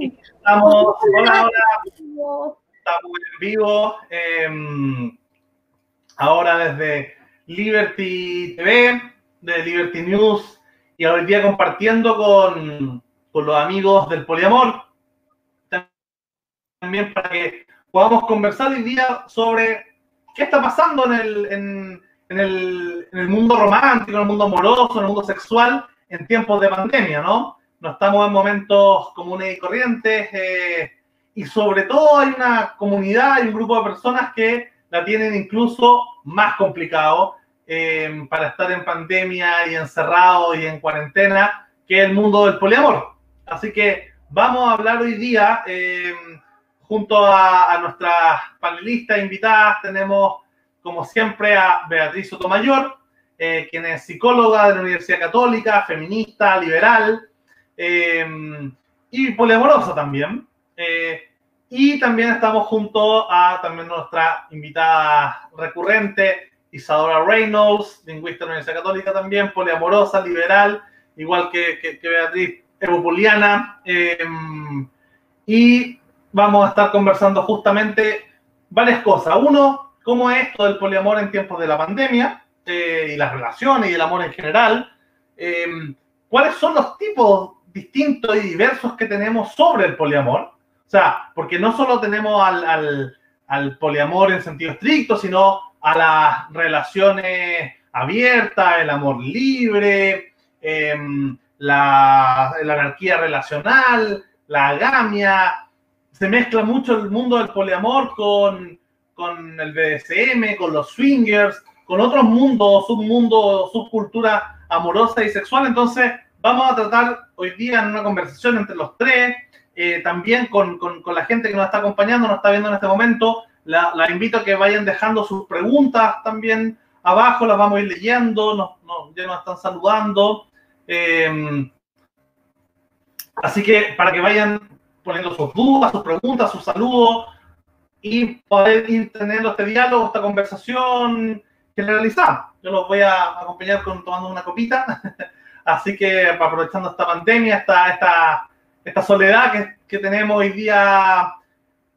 Estamos, hola, hola. Estamos en vivo. Em, ahora desde Liberty TV, de Liberty News, y hoy día compartiendo con, con los amigos del poliamor. También para que podamos conversar hoy día sobre qué está pasando en el, en, en el, en el mundo romántico, en el mundo amoroso, en el mundo sexual en tiempos de pandemia, ¿no? No estamos en momentos comunes y corrientes. Eh, y sobre todo hay una comunidad y un grupo de personas que la tienen incluso más complicado eh, para estar en pandemia y encerrado y en cuarentena que el mundo del poliamor. Así que vamos a hablar hoy día eh, junto a, nuestras panelistas invitadas. Tenemos, como siempre, a Beatriz Sotomayor, eh, quien es psicóloga de la Universidad Católica, feminista, liberal y poliamorosa también. Eh, y también estamos junto a también nuestra invitada recurrente, Isadora Reynolds, lingüista de la Universidad Católica también, poliamorosa, liberal, igual que, que, Beatriz Evopoliana. Em, y vamos a estar conversando justamente varias cosas. Uno, cómo es esto del poliamor en tiempos de la pandemia eh, y las relaciones y el amor en general. Em, ¿Cuáles son los tipos distintos y diversos que tenemos sobre el poliamor? O sea, porque no solo tenemos al, poliamor en sentido estricto, sino a las relaciones abiertas, el amor libre, em, la, anarquía relacional, la agamia. Se mezcla mucho el mundo del poliamor con, con el BDSM, con los swingers, con otros mundos, submundos, subcultura amorosa y sexual. Entonces, vamos a tratar hoy día en una conversación entre los tres eh, también con, con, con, la gente que nos está acompañando, nos está viendo en este momento. La, la, invito a que vayan dejando sus preguntas también abajo, las vamos a ir leyendo, nos, ya nos están saludando. Eh, así que para que vayan poniendo sus dudas, sus preguntas, sus saludos y poder ir teniendo este diálogo, esta conversación generalizada. Yo los voy a acompañar con tomando una copita. Así que aprovechando esta pandemia, esta, esta esta soledad que, que, tenemos hoy día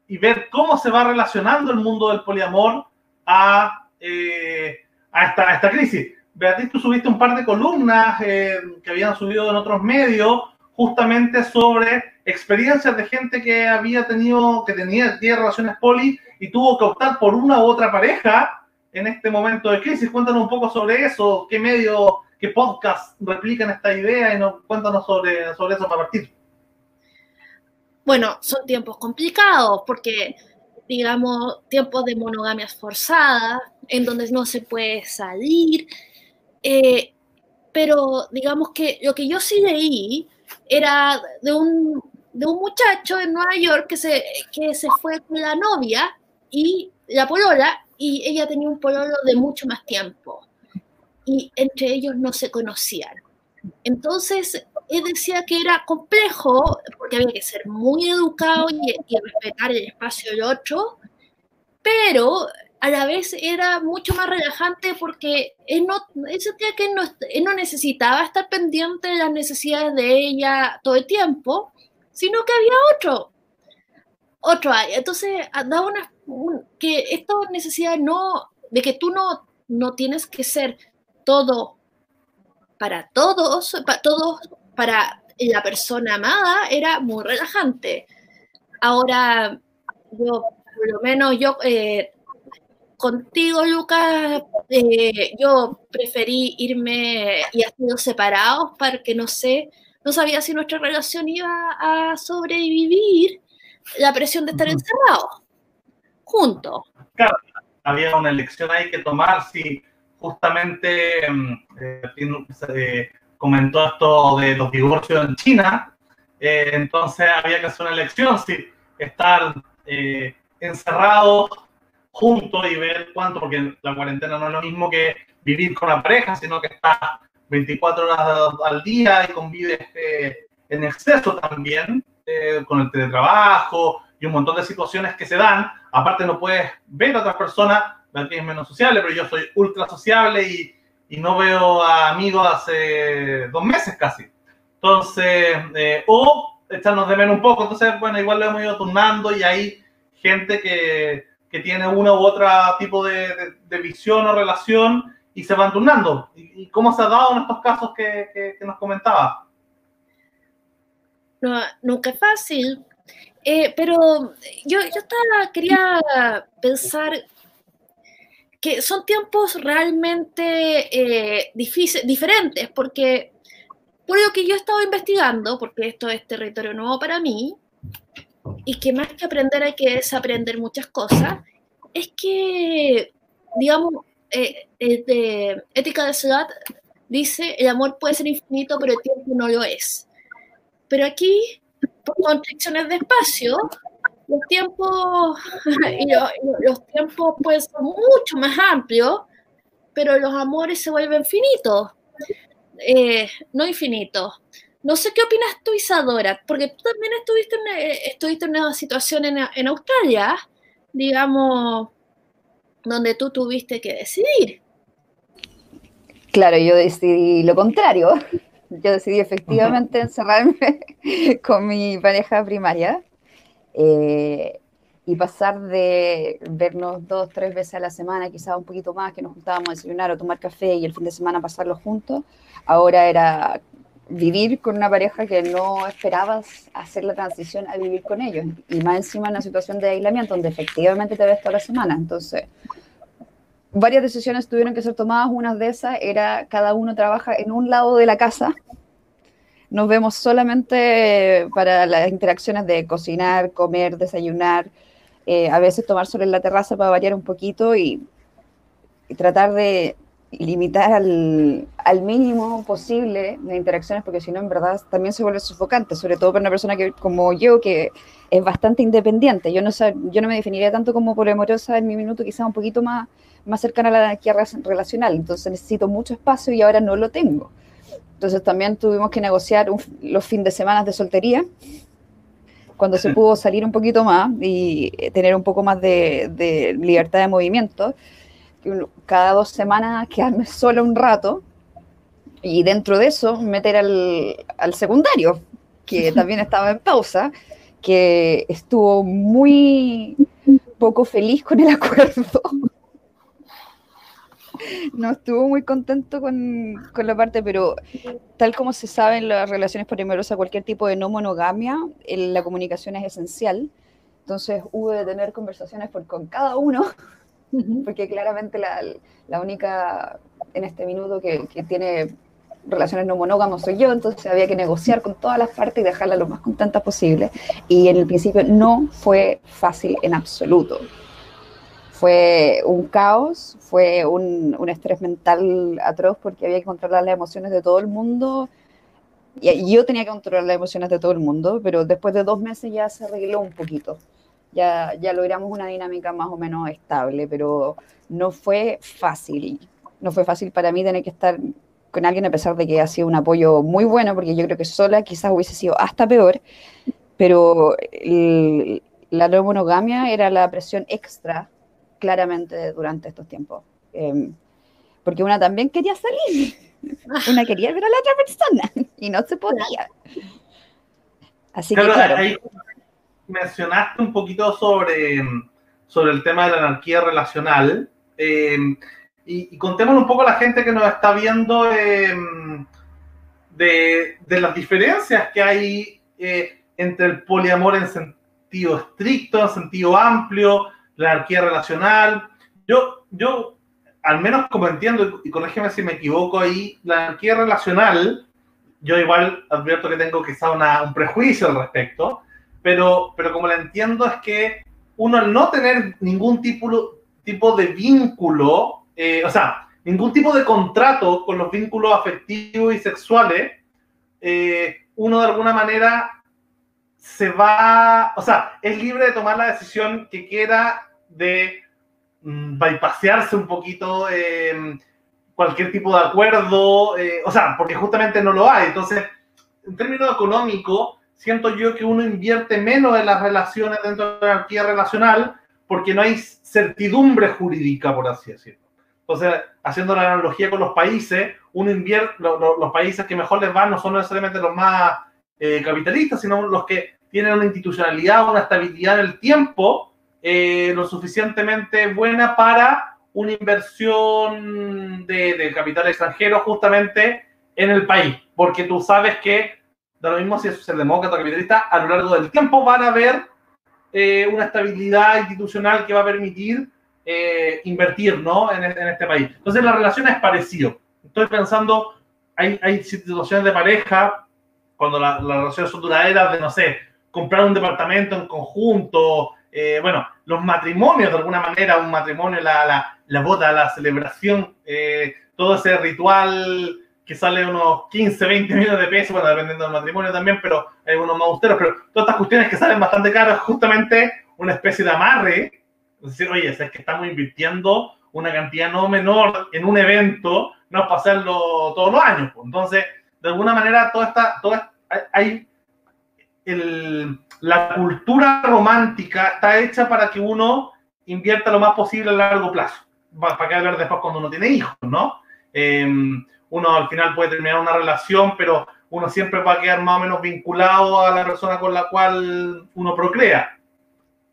y ver cómo se va relacionando el mundo del poliamor a, eh, a, esta, esta, crisis. Beatriz, tú subiste un par de columnas eh, que habían subido en otros medios justamente sobre experiencias de gente que había tenido, que tenía 10 relaciones poli y tuvo que optar por una u otra pareja en este momento de crisis. Cuéntanos un poco sobre eso, qué medio, qué podcast replican esta idea y no, cuéntanos sobre, sobre eso para partir bueno, son tiempos complicados porque, digamos, tiempos de monogamias forzadas, en donde no se puede salir. Eh, pero digamos que lo que yo sí leí era de un, de un muchacho en Nueva York que se, que se fue con la novia y la polola, y ella tenía un pololo de mucho más tiempo. Y entre ellos no se conocían. Entonces, él decía que era complejo, porque había que ser muy educado y, respetar el espacio del otro, pero a la vez era mucho más relajante porque él, no, sentía que no, no necesitaba estar pendiente de las necesidades de ella todo el tiempo, sino que había otro, otro hay. Entonces, daba una, que esta necesidad no, de que tú no, no tienes que ser todo para todos, para todos para la persona amada era muy relajante. Ahora, yo, por lo menos yo, eh, contigo, Lucas, eh, yo preferí irme y ha sido separados porque no sé, no sabía si nuestra relación iba a sobrevivir la presión de estar encerrados, juntos. Claro, había una elección ahí que tomar si justamente mm, eh, comentó esto de los divorcios en China, eh, entonces había que hacer una elección, si estar eh, encerrados juntos y ver cuánto, porque la cuarentena no es lo mismo que vivir con la pareja, sino que estás 24 horas al día y convives eh, en exceso también con el teletrabajo y un montón de situaciones que se dan. Aparte no puedes ver a otras personas, que es menos sociable, pero yo soy ultra sociable y y no veo a amigos hace dos meses casi. Entonces, eh, o echarnos de menos un poco. Entonces, bueno, igual lo hemos ido turnando y hay gente que, que tiene una u otra tipo de, de, visión o relación y se van turnando. ¿Y, cómo se ha dado en estos casos que, que, nos comentaba? No, nunca es fácil, eh, pero yo, yo estaba, quería pensar que son tiempos realmente eh, diferentes, porque por lo que yo he estado investigando, porque esto es territorio nuevo para mí, y que más que aprender hay que desaprender muchas cosas, es que, digamos, eh, de ética de ciudad dice, el amor puede ser infinito, pero el tiempo no lo es. Pero aquí, por constricciones de espacio, los tiempos, y los, tiempos pueden ser mucho más amplios, pero los amores se vuelven finitos, eh, no infinitos. No sé qué opinas tú, Isadora, porque tú también estuviste en, eh, estuviste en una situación en, en Australia, digamos, donde tú tuviste que decidir. Claro, yo decidí lo contrario. Yo decidí efectivamente encerrarme con mi pareja primaria eh, y pasar de vernos dos, tres veces a la semana, quizás un poquito más, que nos juntábamos a desayunar o tomar café y el fin de semana pasarlo juntos, ahora era vivir con una pareja que no esperabas hacer la transición a vivir con ellos. Y más encima en una situación de aislamiento donde efectivamente te ves toda la semana. Entonces, varias decisiones tuvieron que ser tomadas. Una de esas era cada uno trabaja en un lado de la casa nos vemos solamente para las interacciones de cocinar, comer, desayunar, eh, a veces tomar sol en la terraza para variar un poquito y, tratar de limitar al, al, mínimo posible las interacciones, porque si no, en verdad también se vuelve sufocante, sobre todo para una persona que, como yo, que es bastante independiente. Yo no, yo no me definiría tanto como poliamorosa en mi minuto, quizás un poquito más, más cercana a la anarquía relacional. Entonces necesito mucho espacio y ahora no lo tengo. Entonces también tuvimos que negociar los fines de semana de soltería, cuando se pudo salir un poquito más y tener un poco más de, libertad de movimiento. Cada dos semanas quedarme solo un rato y dentro de eso meter al, al secundario, que también estaba en pausa, que estuvo muy poco feliz con el acuerdo no estuvo muy contento con, con, la parte, pero tal como se sabe en las relaciones poliamorosas, cualquier tipo de no monogamia, la comunicación es esencial. Entonces hubo de tener conversaciones por, con cada uno, porque claramente la, la única en este minuto que, que, tiene relaciones no monógamas soy yo, entonces había que negociar con todas las partes y dejarla lo más contenta posible. Y en el principio no fue fácil en absoluto fue un caos, fue un, estrés mental atroz porque había que controlar las emociones de todo el mundo. Y yo tenía que controlar las emociones de todo el mundo, pero después de dos meses ya se arregló un poquito. Ya, ya logramos una dinámica más o menos estable, pero no fue fácil. No fue fácil para mí tener que estar con alguien a pesar de que ha sido un apoyo muy bueno, porque yo creo que sola quizás hubiese sido hasta peor, pero la no monogamia era la presión extra claramente durante estos tiempos. Em, porque una también quería salir, una quería ver a la otra persona y no se podía. Así que claro. Ahí mencionaste un poquito sobre, sobre el tema de la anarquía relacional. Em, y, y, contemos un poco a la gente que nos está viendo em, de, de, las diferencias que hay eh, entre el poliamor en sentido estricto, en sentido amplio, la anarquía relacional. Yo, yo, al menos como entiendo, y corrígeme si me equivoco ahí, la anarquía relacional, yo igual advierto que tengo quizá una, un prejuicio al respecto, pero, pero como la entiendo es que uno al no tener ningún tipo, tipo de vínculo, eh, o sea, ningún tipo de contrato con los vínculos afectivos y sexuales, eh, uno de alguna manera se va, o sea, es libre de tomar la decisión que quiera de mm, un poquito eh, cualquier tipo de acuerdo, eh, o sea, porque justamente no lo hay. Entonces, en términos económicos, siento yo que uno invierte menos en las relaciones dentro de la anarquía relacional porque no hay certidumbre jurídica, por así decirlo. Entonces, haciendo la analogía con los países, uno invierte, los países que mejor les van no son necesariamente los más eh, capitalistas, sino los que tienen una institucionalidad, una estabilidad en el tiempo eh, lo suficientemente buena para una inversión de, capital extranjero justamente en el país, porque tú sabes que, da lo mismo si es el demócrata capitalista, a lo largo del tiempo van a haber eh, una estabilidad institucional que va a permitir eh, invertir ¿no? en, este país. Entonces la relación es parecida. Estoy pensando, hay, hay situaciones de pareja, cuando las relaciones son duraderas, de, no sé, comprar un departamento en conjunto, eh, bueno, los matrimonios de alguna manera, un matrimonio, la, la, la boda, la celebración, eh, todo ese ritual que sale unos 15, 20 millones de pesos, bueno, dependiendo del matrimonio también, pero hay unos más austeros, pero todas estas cuestiones que salen bastante caras, justamente una especie de amarre, es decir, oye, es que estamos invirtiendo una cantidad no menor en un evento, no es para hacerlo todos los años. Pues. Entonces, de alguna manera, toda esta, toda, hay el, la cultura romántica está hecha para que uno invierta lo más posible a largo plazo, para que hablar después cuando uno tiene hijos, ¿no? Em, uno al final puede terminar una relación, pero uno siempre va a quedar más o menos vinculado a la persona con la cual uno procrea.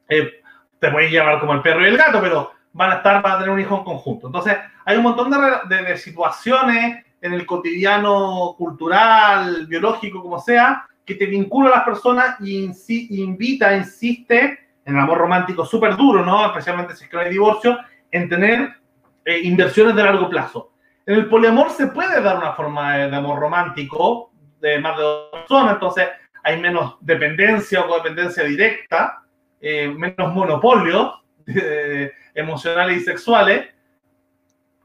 Eh, te puedes llevar como el perro y el gato, pero van a estar, van a tener un hijo en conjunto. Entonces, hay un montón de, de situaciones en el cotidiano cultural, biológico, como sea, que te vincula a las personas y invita, insiste, en el amor romántico súper duro, ¿no? Especialmente si es que no hay divorcio, en tener eh, inversiones de largo plazo. En el poliamor se puede dar una forma de, amor romántico de más de dos personas, entonces hay menos dependencia o codependencia directa, eh, menos monopolios eh, emocionales y sexuales,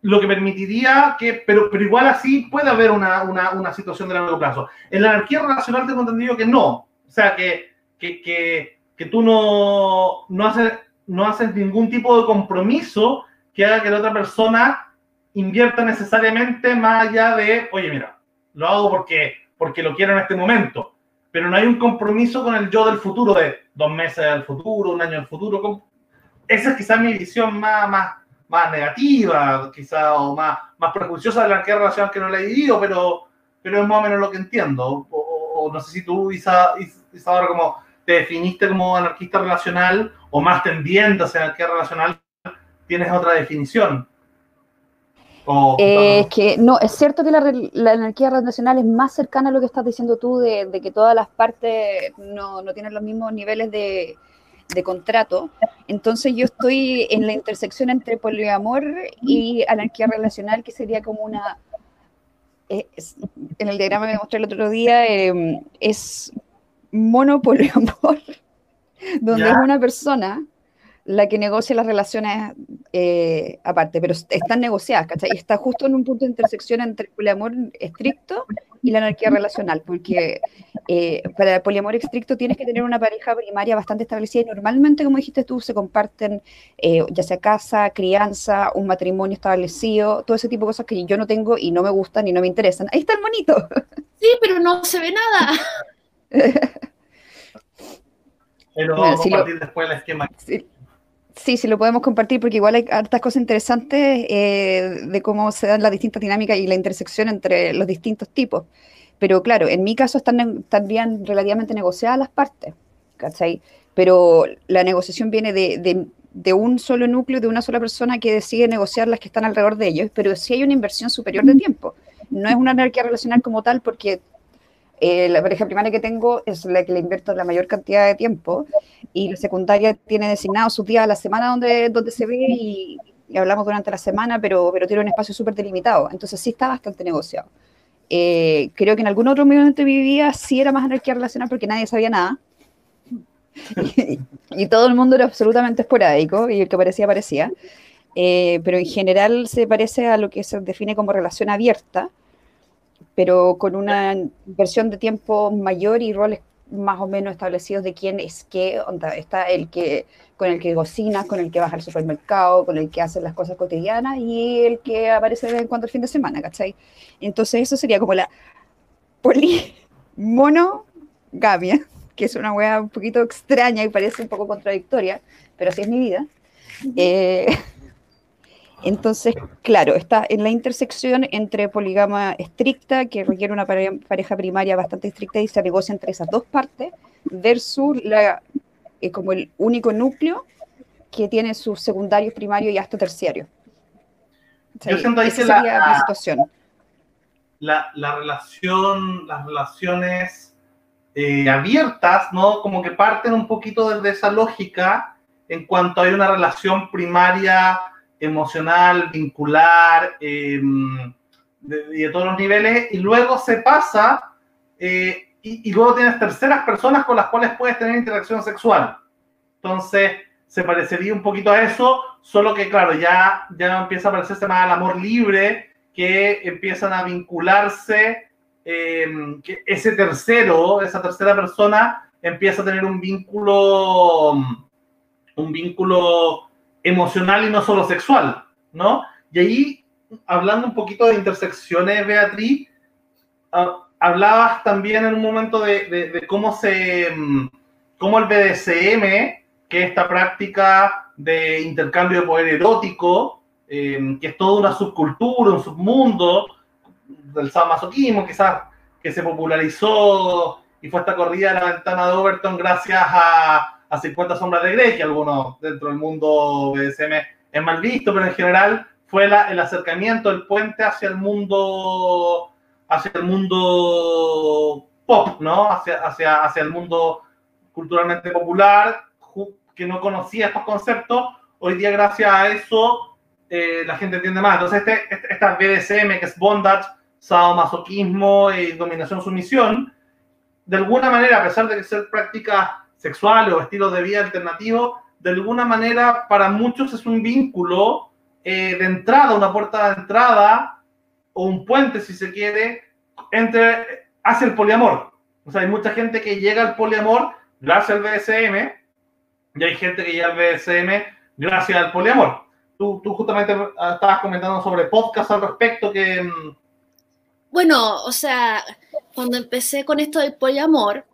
lo que permitiría que, pero, pero igual así puede haber una, una, una, situación de largo plazo. En la anarquía relacional tengo entendido que no. O sea, que, que, que, que tú no, no, haces, no haces ningún tipo de compromiso que haga que la otra persona invierta necesariamente más allá de, oye, mira, lo hago porque, porque lo quiero en este momento. Pero no hay un compromiso con el yo del futuro, de dos meses del futuro, un año del futuro. Esa es quizás mi visión más, más negativa, quizá, o más, más prejuiciosa de la anarquía relacional que no la he vivido, pero, pero es más o menos lo que entiendo. O, no sé si tú, Isa, ahora como te definiste como anarquista relacional o más tendiente hacia anarquía relacional, tienes otra definición. Es que no, es cierto que la, anarquía relacional es más cercana a lo que estás diciendo tú, de, de que todas las partes no, no tienen los mismos niveles de, de contrato. Entonces yo estoy en la intersección entre poliamor y anarquía relacional, que sería como una... Eh, en el diagrama que mostré el otro día, em, es monopoliamor, donde es una persona la que negocia las relaciones eh, aparte, pero están negociadas, ¿cachai? Y está justo en un punto de intersección entre el poliamor estricto y la anarquía relacional, porque eh, para el poliamor estricto tienes que tener una pareja primaria bastante establecida y normalmente, como dijiste tú, se comparten eh, ya sea casa, crianza, un matrimonio establecido, todo ese tipo de cosas que yo no tengo y no me gustan y no me interesan. Ahí está el monito. Sí, pero no se ve nada. Pero vamos a compartir después el esquema. Sí, sí, lo podemos compartir porque igual hay hartas cosas interesantes eh, de cómo se dan las distintas dinámicas y la intersección entre los distintos tipos. Pero claro, en mi caso están también relativamente negociadas las partes, ¿cachai? Pero la negociación viene de, de, un solo núcleo, de una sola persona que decide negociar las que están alrededor de ellos, pero sí hay una inversión superior de tiempo. No es una anarquía relacional como tal porque eh, la pareja primaria que tengo es la que le invierto la mayor cantidad de tiempo y la secundaria tiene designado su día a la semana donde, donde se ve y, hablamos durante la semana, pero, pero tiene un espacio súper delimitado. Entonces sí está bastante negociado. Eh, creo que en algún otro momento de mi vida sí era más anarquía relacional porque nadie sabía nada. y, todo el mundo era absolutamente esporádico y el que parecía, parecía. Eh, pero en general se parece a lo que se define como relación abierta, pero con una inversión de tiempo mayor y roles más o menos establecidos de quién es qué, está el que con el que cocina, con el que baja al supermercado, con el que hace las cosas cotidianas y el que aparece de vez en cuando el fin de semana, ¿cachai? Entonces eso sería como la polimonogamia, que es una wea un poquito extraña y parece un poco contradictoria, pero así es mi vida. Eh, Entonces, claro, está en la intersección entre poligama estricta, que requiere una pareja primaria bastante estricta y se negocia entre esas dos partes, versus la, eh, como el único núcleo que tiene sus secundarios, primarios y hasta terciarios. Yo siento ahí que la, situación. La, relación, las relaciones eh, abiertas, ¿no? Como que parten un poquito desde esa lógica en cuanto hay una relación primaria emocional, vincular, em, de, todos los niveles, y luego se pasa, eh, y, y, luego tienes terceras personas con las cuales puedes tener interacción sexual. Entonces, se parecería un poquito a eso, solo que, claro, ya, ya empieza a parecerse más al amor libre, que empiezan a vincularse, em, que ese tercero, esa tercera persona, empieza a tener un vínculo, un vínculo emocional y no solo sexual, ¿no? Y ahí, hablando un poquito de intersecciones, Beatriz, ah, hablabas también en un momento de, cómo se, mm, cómo el BDSM, que es esta práctica de intercambio de poder erótico, em, que es toda una subcultura, un submundo del sadomasoquismo, quizás que se popularizó y fue esta corrida de la ventana de Overton gracias a, a 50 sombras de Grey, algunos dentro del mundo BDSM es mal visto, pero en general fue el acercamiento, el puente hacia el mundo, hacia el mundo pop, ¿no? Hacia, hacia, hacia el mundo culturalmente popular, que no conocía estos conceptos. Hoy día, gracias a eso, eh, la gente entiende más. Entonces, este, este esta BDSM, que es bondage, sadomasoquismo y dominación-sumisión, de alguna manera, a pesar de que ser prácticas sexuales o estilos de vida alternativos, de alguna manera para muchos es un vínculo eh, de entrada, una puerta de entrada o un puente, si se quiere, entre, hacia el poliamor. O sea, hay mucha gente que llega al poliamor gracias al BSM y hay gente que llega al BSM gracias al poliamor. Tú, tú justamente estabas comentando sobre podcast al respecto que... Mm, bueno, o sea, cuando empecé con esto del poliamor,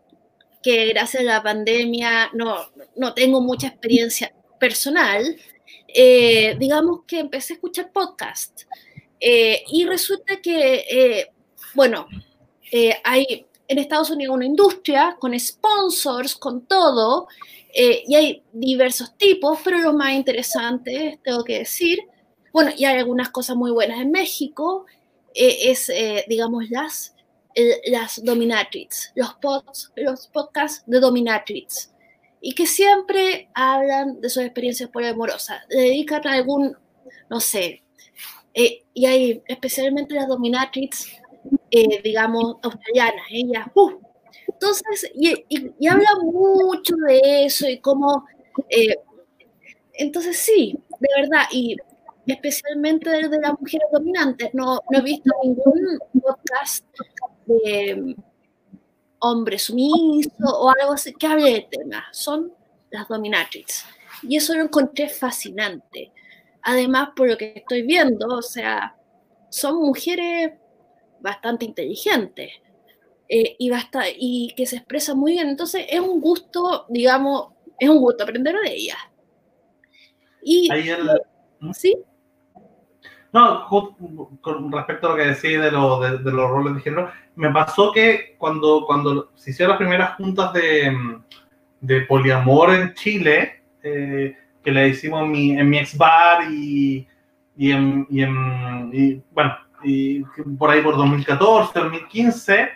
que gracias a la pandemia no, no tengo mucha experiencia personal, eh, digamos que empecé a escuchar podcast. Eh, y resulta que, eh, bueno, hay en Estados Unidos una industria con sponsors, con todo, y hay diversos tipos, pero lo más interesante, tengo que decir, bueno, y hay algunas cosas muy buenas en México, es, digamos, las las dominatrix, los, los podcasts de dominatrix, y que siempre hablan de sus experiencias poliamorosas, dedican a algún, no sé, eh, y hay especialmente las dominatrix, eh, digamos, australianas, ellas, uh, entonces, y, y, habla mucho de eso y cómo, eh, entonces sí, de verdad, y especialmente de las mujeres dominantes, no, no he visto ningún podcast de hombre sumiso o algo así, que hable de tema, son las dominatrix. Y eso lo encontré fascinante. Además, por lo que estoy viendo, o sea, son mujeres bastante inteligentes eh, y, basta, y que se expresan muy bien. Entonces, es un gusto, digamos, es un gusto aprender de ellas. Y, ¿Mm? ¿Sí? No, con respecto a lo que decís de, de, los roles de género, me pasó que cuando, cuando se hicieron las primeras juntas de, de poliamor en Chile, eh, que le hicimos en mi, ex bar y, y, en, y, en, bueno, y por ahí por 2014, 2015,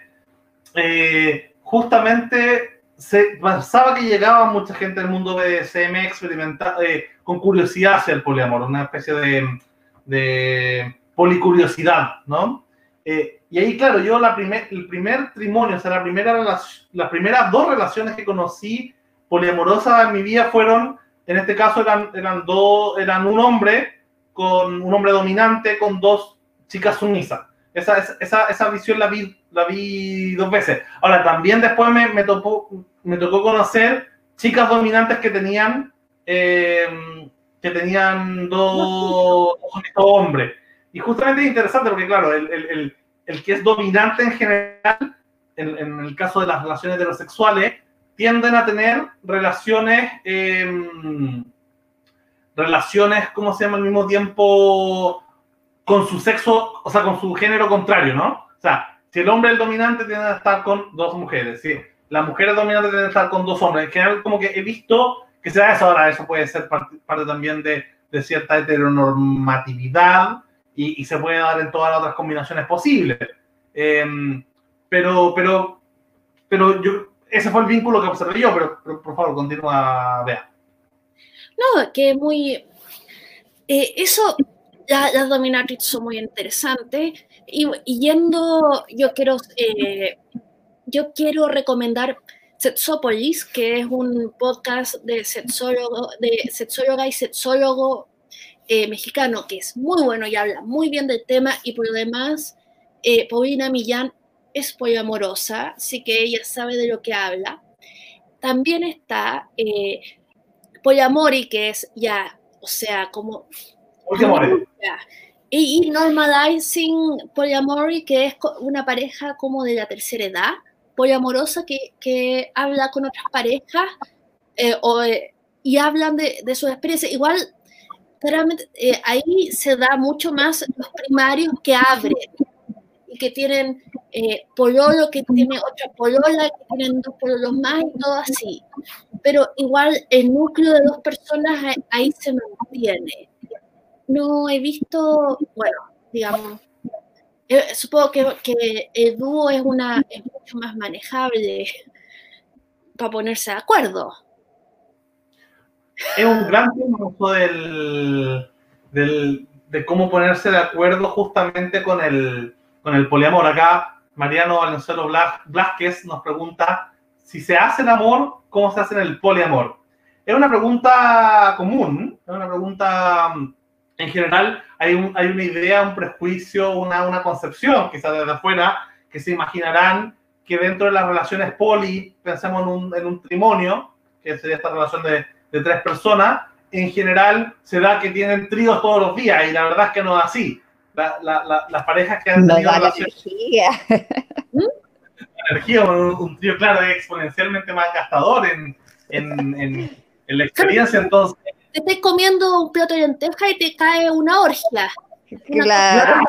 eh, justamente se pensaba que llegaba mucha gente del mundo BDSM experimentar, eh, con curiosidad hacia el poliamor, una especie de de policuriosidad, ¿no? Eh, y ahí, claro, yo la primer, el primer trimonio, o sea, la primera las primeras dos relaciones que conocí poliamorosas en mi vida fueron, en este caso eran, eran, dos, eran un hombre con un hombre dominante con dos chicas sumisas. Esa, esa, esa visión la vi, la vi dos veces. Ahora, también después me, me, me tocó conocer chicas dominantes que tenían eh, que tenían dos, hombres. Y justamente es interesante porque, claro, el, el, el, que es dominante en general, en, en, el caso de las relaciones heterosexuales, tienden a tener relaciones, em, relaciones, ¿cómo se llama? Al mismo tiempo con su sexo, o sea, con su género contrario, ¿no? O sea, si el hombre es el dominante, tiene que estar con dos mujeres, si la mujer es dominante, tiene que estar con dos hombres. En general, como que he visto que da eso ahora, eso puede ser parte, también de, de, cierta heteronormatividad y, se puede dar en todas las otras combinaciones posibles. Eh, pero, pero, pero yo, ese fue el vínculo que observé yo, pero, por favor, continúa, Bea. No, que muy... Eh, eso, las la dominatrix son muy interesantes. Y, yendo, yo quiero, eh, yo quiero recomendar Sexopolis, que es un podcast de sexólogo, de sexóloga y sexólogo eh, mexicano, que es muy bueno y habla muy bien del tema. Y por lo demás, eh, Paulina Millán es poliamorosa, así que ella sabe de lo que habla. También está eh, Poliamori, que es ya, o sea, como... Y, y Normalizing Polyamory, que es una pareja como de la tercera edad, poliamorosa, que, que habla con otras parejas eh, o, eh, y hablan de, de su experiencia. Igual, claramente, eh, ahí se da mucho más los primarios que abren y que tienen pololo, que tiene otra polola, que tienen dos pololos más y todo así. Pero igual el núcleo de dos personas ahí se mantiene. No he visto, bueno, digamos, supongo que, que, el dúo es, una, mucho más manejable para ponerse de acuerdo. Es un gran tema del, de cómo ponerse de acuerdo justamente con el, con el poliamor. Acá Mariano Valenzuelo Blasquez nos pregunta si se hace el amor, ¿cómo se hace en el poliamor? Es una pregunta común, es una pregunta en general. Hay, un, hay una idea, un prejuicio, una, una concepción, quizás desde afuera, que se imaginarán que dentro de las relaciones poli, pensemos en un, en un trimonio, que sería esta relación de, de tres personas, en general se da que tienen tríos todos los días y la verdad es que no es así la, la, las parejas que han tenido no energía. energía, un, un, tío, claro, es exponencialmente más gastador en, en, en, en la experiencia, entonces... Te estás comiendo un plato de lenteja y te cae una orgia. Claro.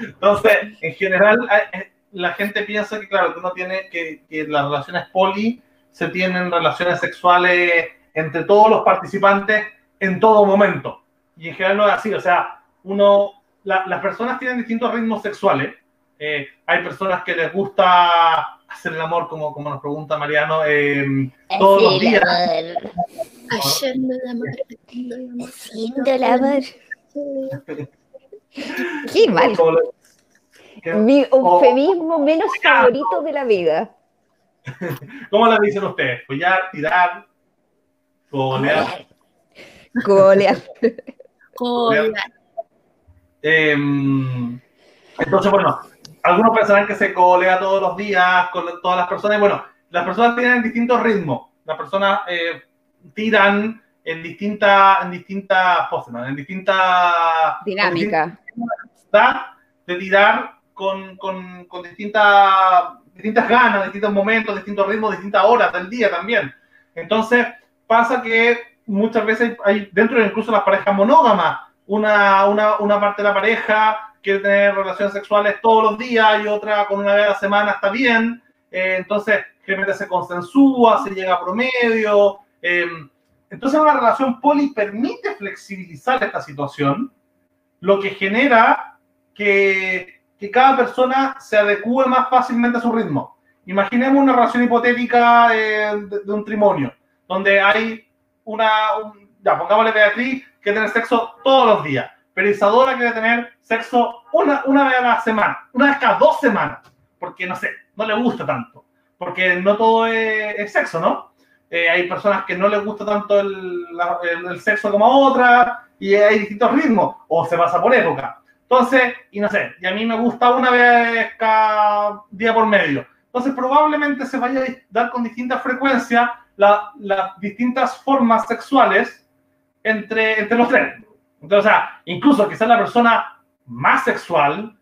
Entonces, en general, eh, la gente piensa que, claro, que uno tiene que, que las relaciones poli se tienen relaciones sexuales entre todos los participantes en todo momento y en general no es así, o sea, uno, la, las personas tienen distintos ritmos sexuales. Eh, hay personas que les gusta hacer el amor, como, como nos pregunta Mariano, eh, todos los días. Haciendo el amor. Haciendo el amor. Qué mal. Mi eufemismo menos favorito de la vida. ¿Cómo le dicen ustedes? Follar, tirar, golear. Golear. Eh, entonces, bueno, algunos pensarán que se colea todos los días con todas las personas. bueno, las personas tienen distintos ritmos. Las personas eh, tiran en distintas en distintas poses, en distintas dinámica de tirar con, con, con distintas distintas ganas, distintos momentos, distintos ritmos, distintas horas del día también. Entonces, pasa que muchas veces hay dentro de incluso las parejas monógamas, una, una, una parte de la pareja quiere tener relaciones sexuales todos los días y otra con una vez a la semana está bien. Eh, entonces, generalmente se consensúa, se llega a promedio. Eh, entonces, una relación poli permite flexibilizar esta situación, lo que genera que, que cada persona se adecue más fácilmente a su ritmo. Imaginemos una relación hipotética eh, de, de, un trimonio, donde hay una, un, ya pongámosle Beatriz, que tiene sexo todos los días, pero Isadora quiere tener sexo una, una vez a la semana, una vez cada dos semanas, porque no sé, no le gusta tanto, porque no todo es, es sexo, ¿no? Eh, hay personas que no les gusta tanto el, la, el, el, sexo como a otras, y hay distintos ritmos, o se pasa por época. Entonces, y no sé, y a mí me gusta una vez cada día por medio. Entonces, probablemente se vaya a dar con distinta frecuencia las la distintas formas sexuales entre, entre los tres. Entonces, o sea, incluso quizás la persona más sexual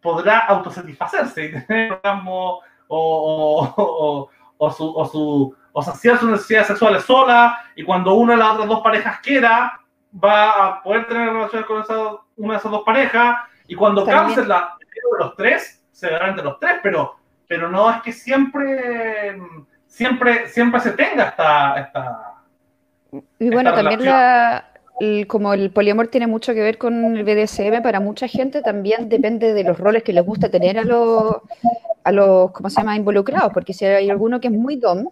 podrá autosatisfacerse y tener orgasmo o, o, o, su, o su o saciar sus necesidades sexuales sola, y cuando una de las otras dos parejas quiera, va a poder tener relaciones con esa, una de esas dos parejas, y cuando canse la de los tres, se dará entre los tres, pero, pero no es que siempre, siempre, siempre se tenga esta, esta Y bueno, esta también la, el- como el poliamor tiene mucho que ver con el BDSM, para mucha gente también depende de los roles que les gusta tener a los, a los, ¿cómo se llama?, involucrados, porque si hay alguno que es muy dom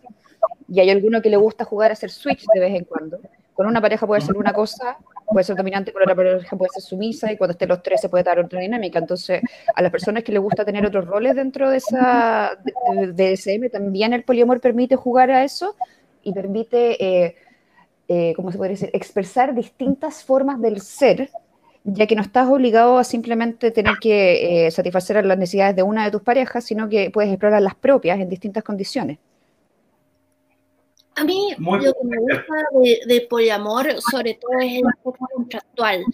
y hay alguno que le gusta jugar a hacer switch de vez en cuando, con una pareja puede ser una cosa, puede ser dominante, con otra pareja puede ser sumisa y cuando estén los tres se puede dar otra dinámica. Entonces, a las personas que les gusta tener otros roles dentro de esa BDSM, también el poliamor permite jugar a eso y permite... eh, eh, ¿cómo se podría decir?, expresar distintas formas del ser, ya que no estás obligado a simplemente tener que eh, satisfacer las necesidades de una de tus parejas, sino que puedes explorar las propias en distintas condiciones. A mí Muy lo que me gusta de, de poliamor, sobre todo, es el contractual.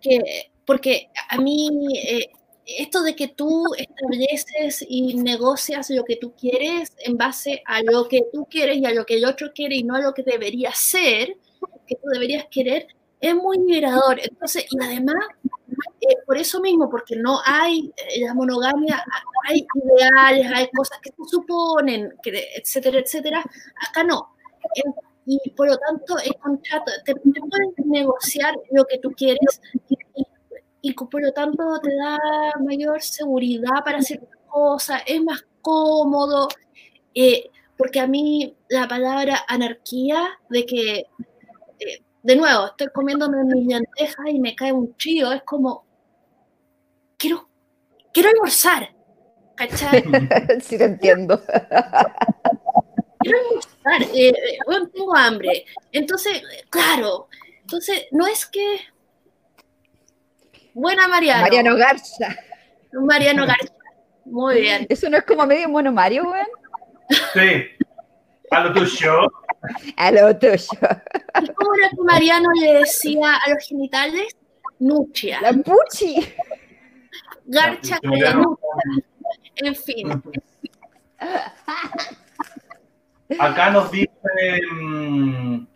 Que, porque a mí, eh, esto de que tú estableces y negocias lo que tú quieres en base a lo que tú quieres y a lo que el otro quiere y no a lo que debería ser, que tú deberías querer, es muy liberador. Entonces, y además, eh, por eso mismo, porque no hay eh, la monogamia, hay ideales, hay cosas que se suponen, que, etcétera, etcétera. Acá no. En- y por lo tanto, el contrato, te, pueden negociar lo que tú quieres y, y por lo tanto te da mayor seguridad para hacer cosas, es más cómodo. eh, porque a mí la palabra anarquía, de que, eh, de nuevo, estoy comiéndome mis lentejas y me cae un chío, es como, quiero, quiero almorzar, ¿cachai? sí, te entiendo. quiero almorzar, eh, eh, bueno, tengo hambre. Entonces, claro, entonces no es que... Buena Mariano. Mariano Garza. Mariano García. Muy bien. Eso no es como medio mono Mario, weón. Sí. A lo tuyo. A lo tuyo. ¿Y cómo era que Mariano le decía a los genitales? Nuchia. La puchi. Garcha que la nucha. En fin. Acá nos dice, mm,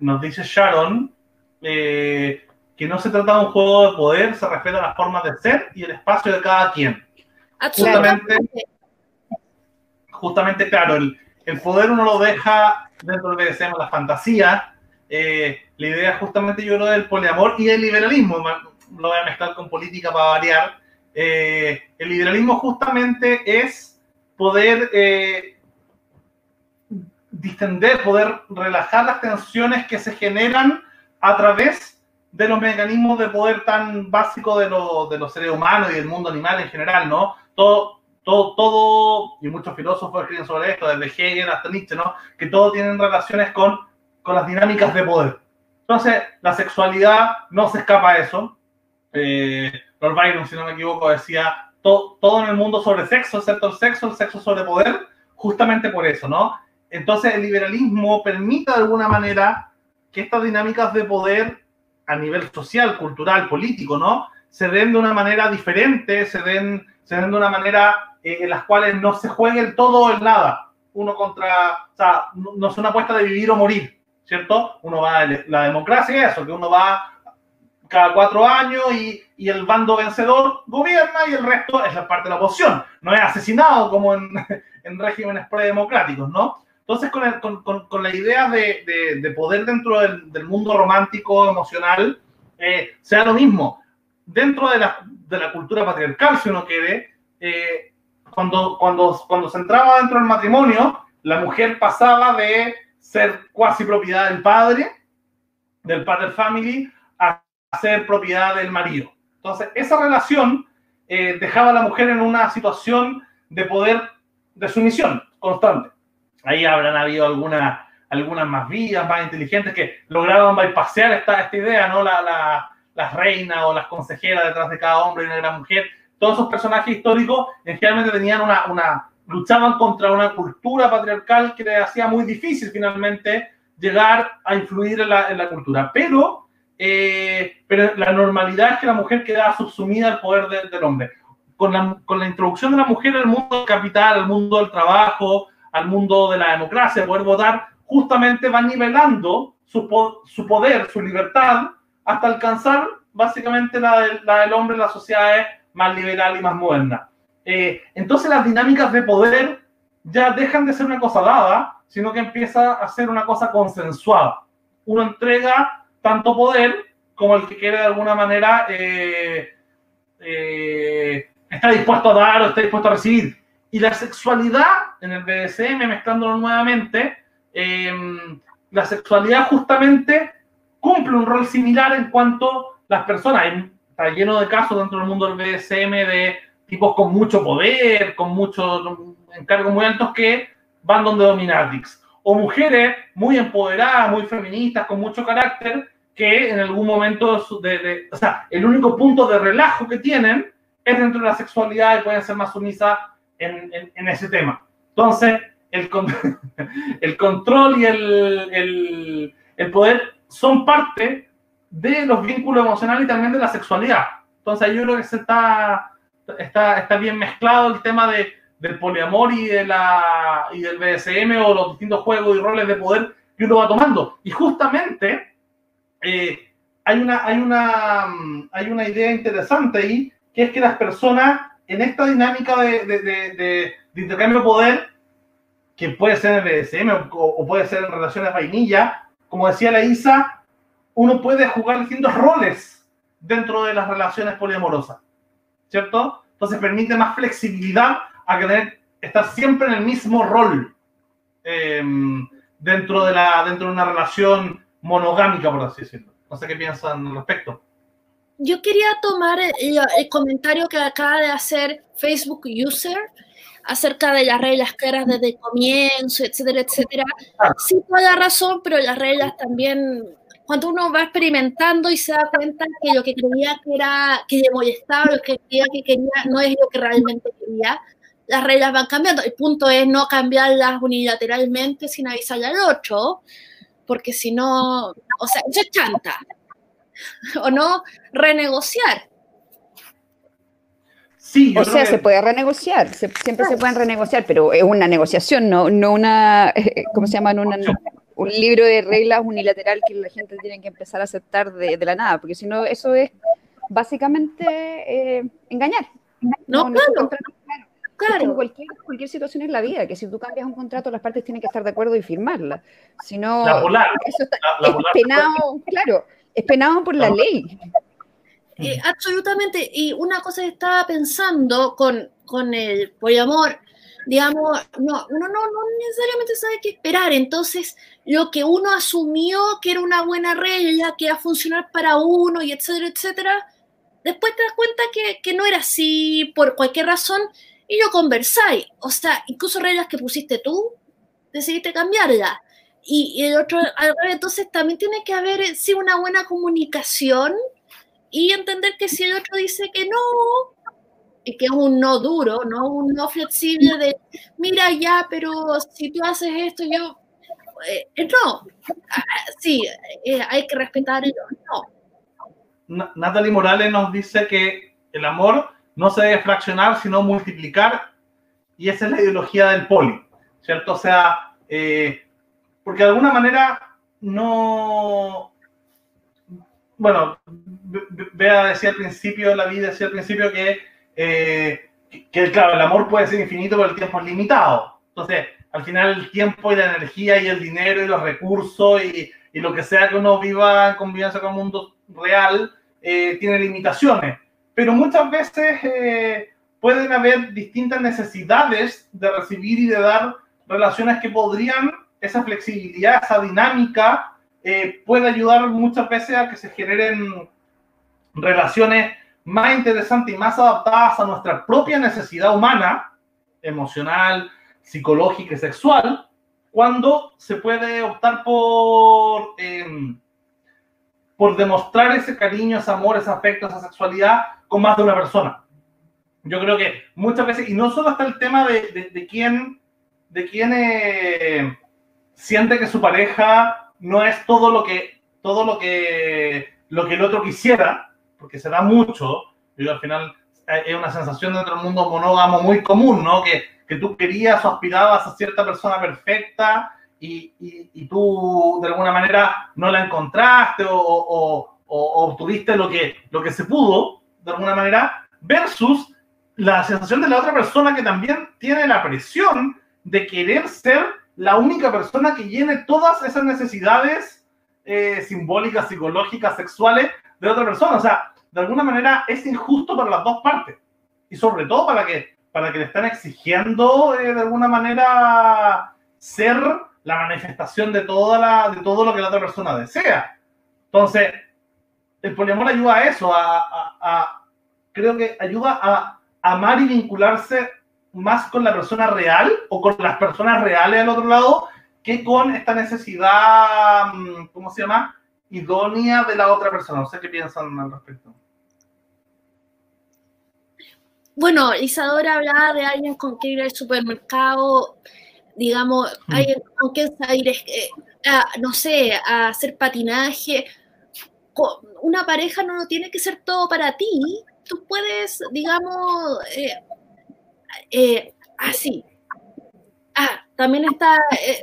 nos dice Sharon eh, que no se trata de un juego de poder, se respeta las formas de ser y el espacio de cada quien. Absolutamente. Justamente, claro, el, el poder uno lo deja dentro del BDSM, la fantasía. eh, la idea justamente yo creo del poliamor y del liberalismo, lo voy a mezclar con política para variar. Eh, el liberalismo justamente es poder eh, distender, poder relajar las tensiones que se generan a través de los mecanismos de poder tan básicos de, lo- de los seres humanos y del mundo animal en general, ¿no? Todo, todo, todo, y muchos filósofos escriben sobre esto, desde Hegel hasta Nietzsche, ¿no? Que todo tienen relaciones con, con las dinámicas de poder. Entonces, la sexualidad no se escapa a eso. Eh, Lord Byron, si no me equivoco, decía to- todo en el mundo sobre sexo, excepto el sexo, el sexo sobre poder, justamente por eso, ¿no? Entonces, el liberalismo permite de alguna manera que estas dinámicas de poder a nivel social, cultural, político, ¿no? Se den de una manera diferente, se den, se den de una manera eh, en las cuales no se juegue el todo o el nada. Uno contra, o sea, no, no es una apuesta de vivir o morir, ¿cierto? Uno va, a la democracia es eso, que uno va cada cuatro años y, y el bando vencedor gobierna y el resto es la parte de la oposición. No es asesinado como en, en regímenes predemocráticos, ¿no? Entonces, con, el- con- con- con la idea de, de- de poder dentro del, del mundo romántico, emocional, eh, sea lo mismo. Dentro de la, de la cultura patriarcal, si uno quiere, eh, cuando, cuando, cuando se entraba dentro del matrimonio, la mujer pasaba de ser cuasi propiedad del padre, del pater family, a ser propiedad del marido. Entonces, esa relación eh, dejaba a la mujer en una situación de poder, de sumisión constante. Ahí habrán habido algunas algunas más vías, más inteligentes, que lograron bypasear esta, esta idea, ¿no? La, la, reinas o las consejeras detrás de cada hombre y una gran mujer. Todos esos personajes históricos generalmente tenían una, una, luchaban contra una cultura patriarcal que le hacía muy difícil finalmente llegar a influir en la, en la cultura. Pero, eh, pero la normalidad es que la mujer quedaba subsumida al poder de- del hombre. Con la, con la introducción de la mujer al mundo capital, al mundo del trabajo, al mundo de la democracia, poder votar, justamente va nivelando su, su poder, su libertad, hasta alcanzar básicamente la, la del hombre en las sociedades más liberal y más moderna. Eh, entonces las dinámicas de poder ya dejan de ser una cosa dada, sino que empieza a ser una cosa consensuada. Uno entrega tanto poder como el que quiere de alguna manera eh, eh, está dispuesto a dar o está dispuesto a recibir. Y la sexualidad en el BDSM, mezclándolo nuevamente, la sexualidad justamente cumple un rol similar en cuanto las personas, está lleno de casos dentro del mundo del BDSM de tipos con mucho poder, con muchos encargos muy altos que van donde dominatrix. O mujeres muy empoderadas, muy feministas, con mucho carácter, que en algún momento, de, o sea, el único punto de relajo que tienen es dentro de la sexualidad y pueden ser más sumisas en, en, ese tema. Entonces, el, el control y el, el, el, poder son parte de los vínculos emocionales y también de la sexualidad. Entonces, yo creo que se está está, está bien mezclado el tema de, del poliamor y, de la, y del BSM o los distintos juegos y roles de poder que uno va tomando. Y justamente eh, hay, una, hay, una, hay una idea interesante ahí, que es que las personas en esta dinámica de, de, de, intercambio de poder, que puede ser en BDSM o, o, puede ser en relaciones vainilla, como decía la Isa, uno puede jugar distintos roles dentro de las relaciones poliamorosas. ¿cierto? Entonces permite más flexibilidad a tener, estar siempre en el mismo rol em, dentro, de la, dentro de una relación monogámica, por así decirlo. No sé qué piensan al respecto. Yo quería tomar el, el, comentario que acaba de hacer Facebook User acerca de las reglas claras desde el comienzo, etcétera, etcétera. Sí, toda la razón, pero las reglas también cuando uno va experimentando y se da cuenta que lo que creía que era, que le molestaba, lo que creía que quería, no es lo que realmente quería, las reglas van cambiando. El punto es no cambiarlas unilateralmente sin avisarle al otro, porque si no, o sea, se chanta. O no, renegociar. Sí, o sea, se puede renegociar, siempre se pueden renegociar, pero es una negociación, no, no una, ¿cómo se llama? Una, un libro de reglas unilateral que la gente tiene que empezar a aceptar de, la nada, porque si no, eso es básicamente eh, engañar. No, claro. claro. cualquier, cualquier situación en la vida, que si tú cambias un contrato, las partes tienen que estar de acuerdo y firmarla. Si no, eso está, es penado, claro, es penado por la, ley. Eh, absolutamente. Y una cosa que estaba pensando con, con el poliamor, digamos, no, uno no, no necesariamente sabe qué esperar. Entonces, lo que uno asumió que era una buena regla, que iba a funcionar para uno y etcétera, etcétera, después te das cuenta que, que no era así por cualquier razón y lo conversáis. O sea, incluso reglas que pusiste tú, decidiste cambiarlas. Y, el otro, entonces también tiene que haber, eh, sí, una buena comunicación y entender que si el otro dice que no, y que es un no duro, no un no flexible de, mira ya, pero si tú haces esto, yo, eh, no, ah, sí, eh, hay que respetar el no. Natalie Morales nos dice que el amor no se debe fraccionar, sino multiplicar, y esa es la ideología del poli, ¿cierto? O sea, eh, porque de alguna manera no... Bueno, Vea decía al principio, la vida decía al principio que, que, claro, el amor puede ser infinito, pero el tiempo es limitado. Entonces, al final el tiempo y la energía y el dinero y los recursos y, y lo que sea que uno viva en convivencia con el mundo real eh, tiene limitaciones. Pero muchas veces eh, pueden haber distintas necesidades de recibir y de dar relaciones que podrían, esa flexibilidad, esa dinámica, eh, puede ayudar muchas veces a que se generen relaciones más interesantes y más adaptadas a nuestra propia necesidad humana, emocional, psicológica y sexual, cuando se puede optar por, em, por demostrar ese cariño, ese amor, ese afecto, esa sexualidad con más de una persona. Yo creo que muchas veces, y no solo está el tema de, de, quién, de quién eh, siente que su pareja no es todo lo que, todo lo que, lo que el otro quisiera, porque se da mucho, y al final es una sensación dentro del mundo monógamo muy común, ¿no? Que, que tú querías o aspirabas a cierta persona perfecta y, y, tú de alguna manera no la encontraste o, o, o, obtuviste lo que, lo que se pudo, de alguna manera, versus la sensación de la otra persona que también tiene la presión de querer ser la única persona que llene todas esas necesidades eh, simbólicas, psicológicas, sexuales de otra persona. O sea, de alguna manera es injusto para las dos partes. Y sobre todo para que, para que le están exigiendo eh, de alguna manera ser la manifestación de, toda la, de todo lo que la otra persona desea. Entonces, el poliamor ayuda a eso, a, creo que ayuda a amar y vincularse más con la persona real o con las personas reales al otro lado que con esta necesidad, mm, ¿cómo se llama? Idónea de la otra persona. No sé qué piensan al respecto. Bueno, Isadora hablaba de alguien con quien ir al supermercado, digamos, mm. alguien con quien salir, eh, no sé, a hacer patinaje. Una pareja no tiene que ser todo para ti. Tú puedes, digamos, eh, eh, así. Ah, también está. Eh,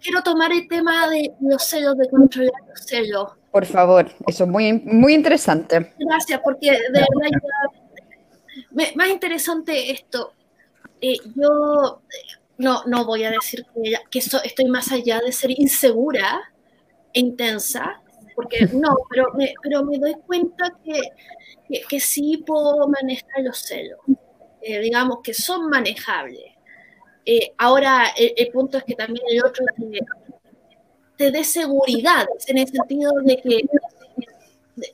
quiero tomar el tema de los sellos, de controlar los sellos. Por favor, eso es muy, muy interesante. Gracias, porque de verdad más interesante esto. Eh, yo no, no voy a decir que, que estoy más allá de ser insegura e intensa, porque no, pero me, pero me doy cuenta que, que, que sí puedo manejar los celos. Eh, digamos, que son manejables. Eh, ahora, el, punto es que también el otro te, dé seguridad, en el sentido de que,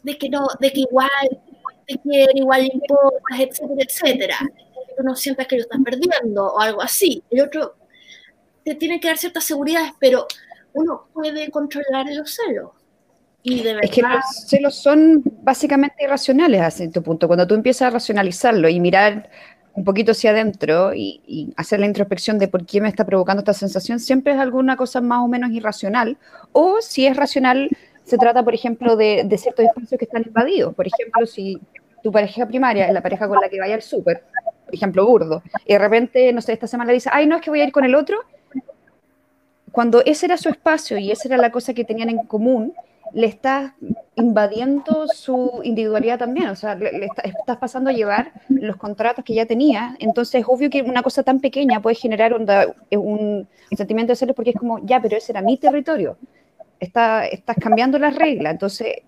de, que no, de que igual te quiere, igual importas, etcétera, etcétera. Que tú no sientas que lo estás perdiendo o algo así. El otro te tiene que dar ciertas seguridades, pero uno puede controlar los celos. Y de verdad... Es que los celos son básicamente irracionales a cierto punto. Cuando tú empiezas a racionalizarlo y mirar un poquito hacia adentro y, hacer la introspección de por qué me está provocando esta sensación, siempre es alguna cosa más o menos irracional. O si es racional, se trata, por ejemplo, de, ciertos espacios que están invadidos. Por ejemplo, si tu pareja primaria es la pareja con la que vaya al súper, por ejemplo, burdo, y de repente, no sé, esta semana le dice, ay, no, es que voy a ir con el otro. Cuando ese era su espacio y esa era la cosa que tenían en común, le estás invadiendo su individualidad también, o sea, le, estás pasando a llevar los contratos que ya tenía, entonces es obvio que una cosa tan pequeña puede generar un, sentimiento de celos porque es como, ya, pero ese era mi territorio, Está, estás cambiando las reglas, entonces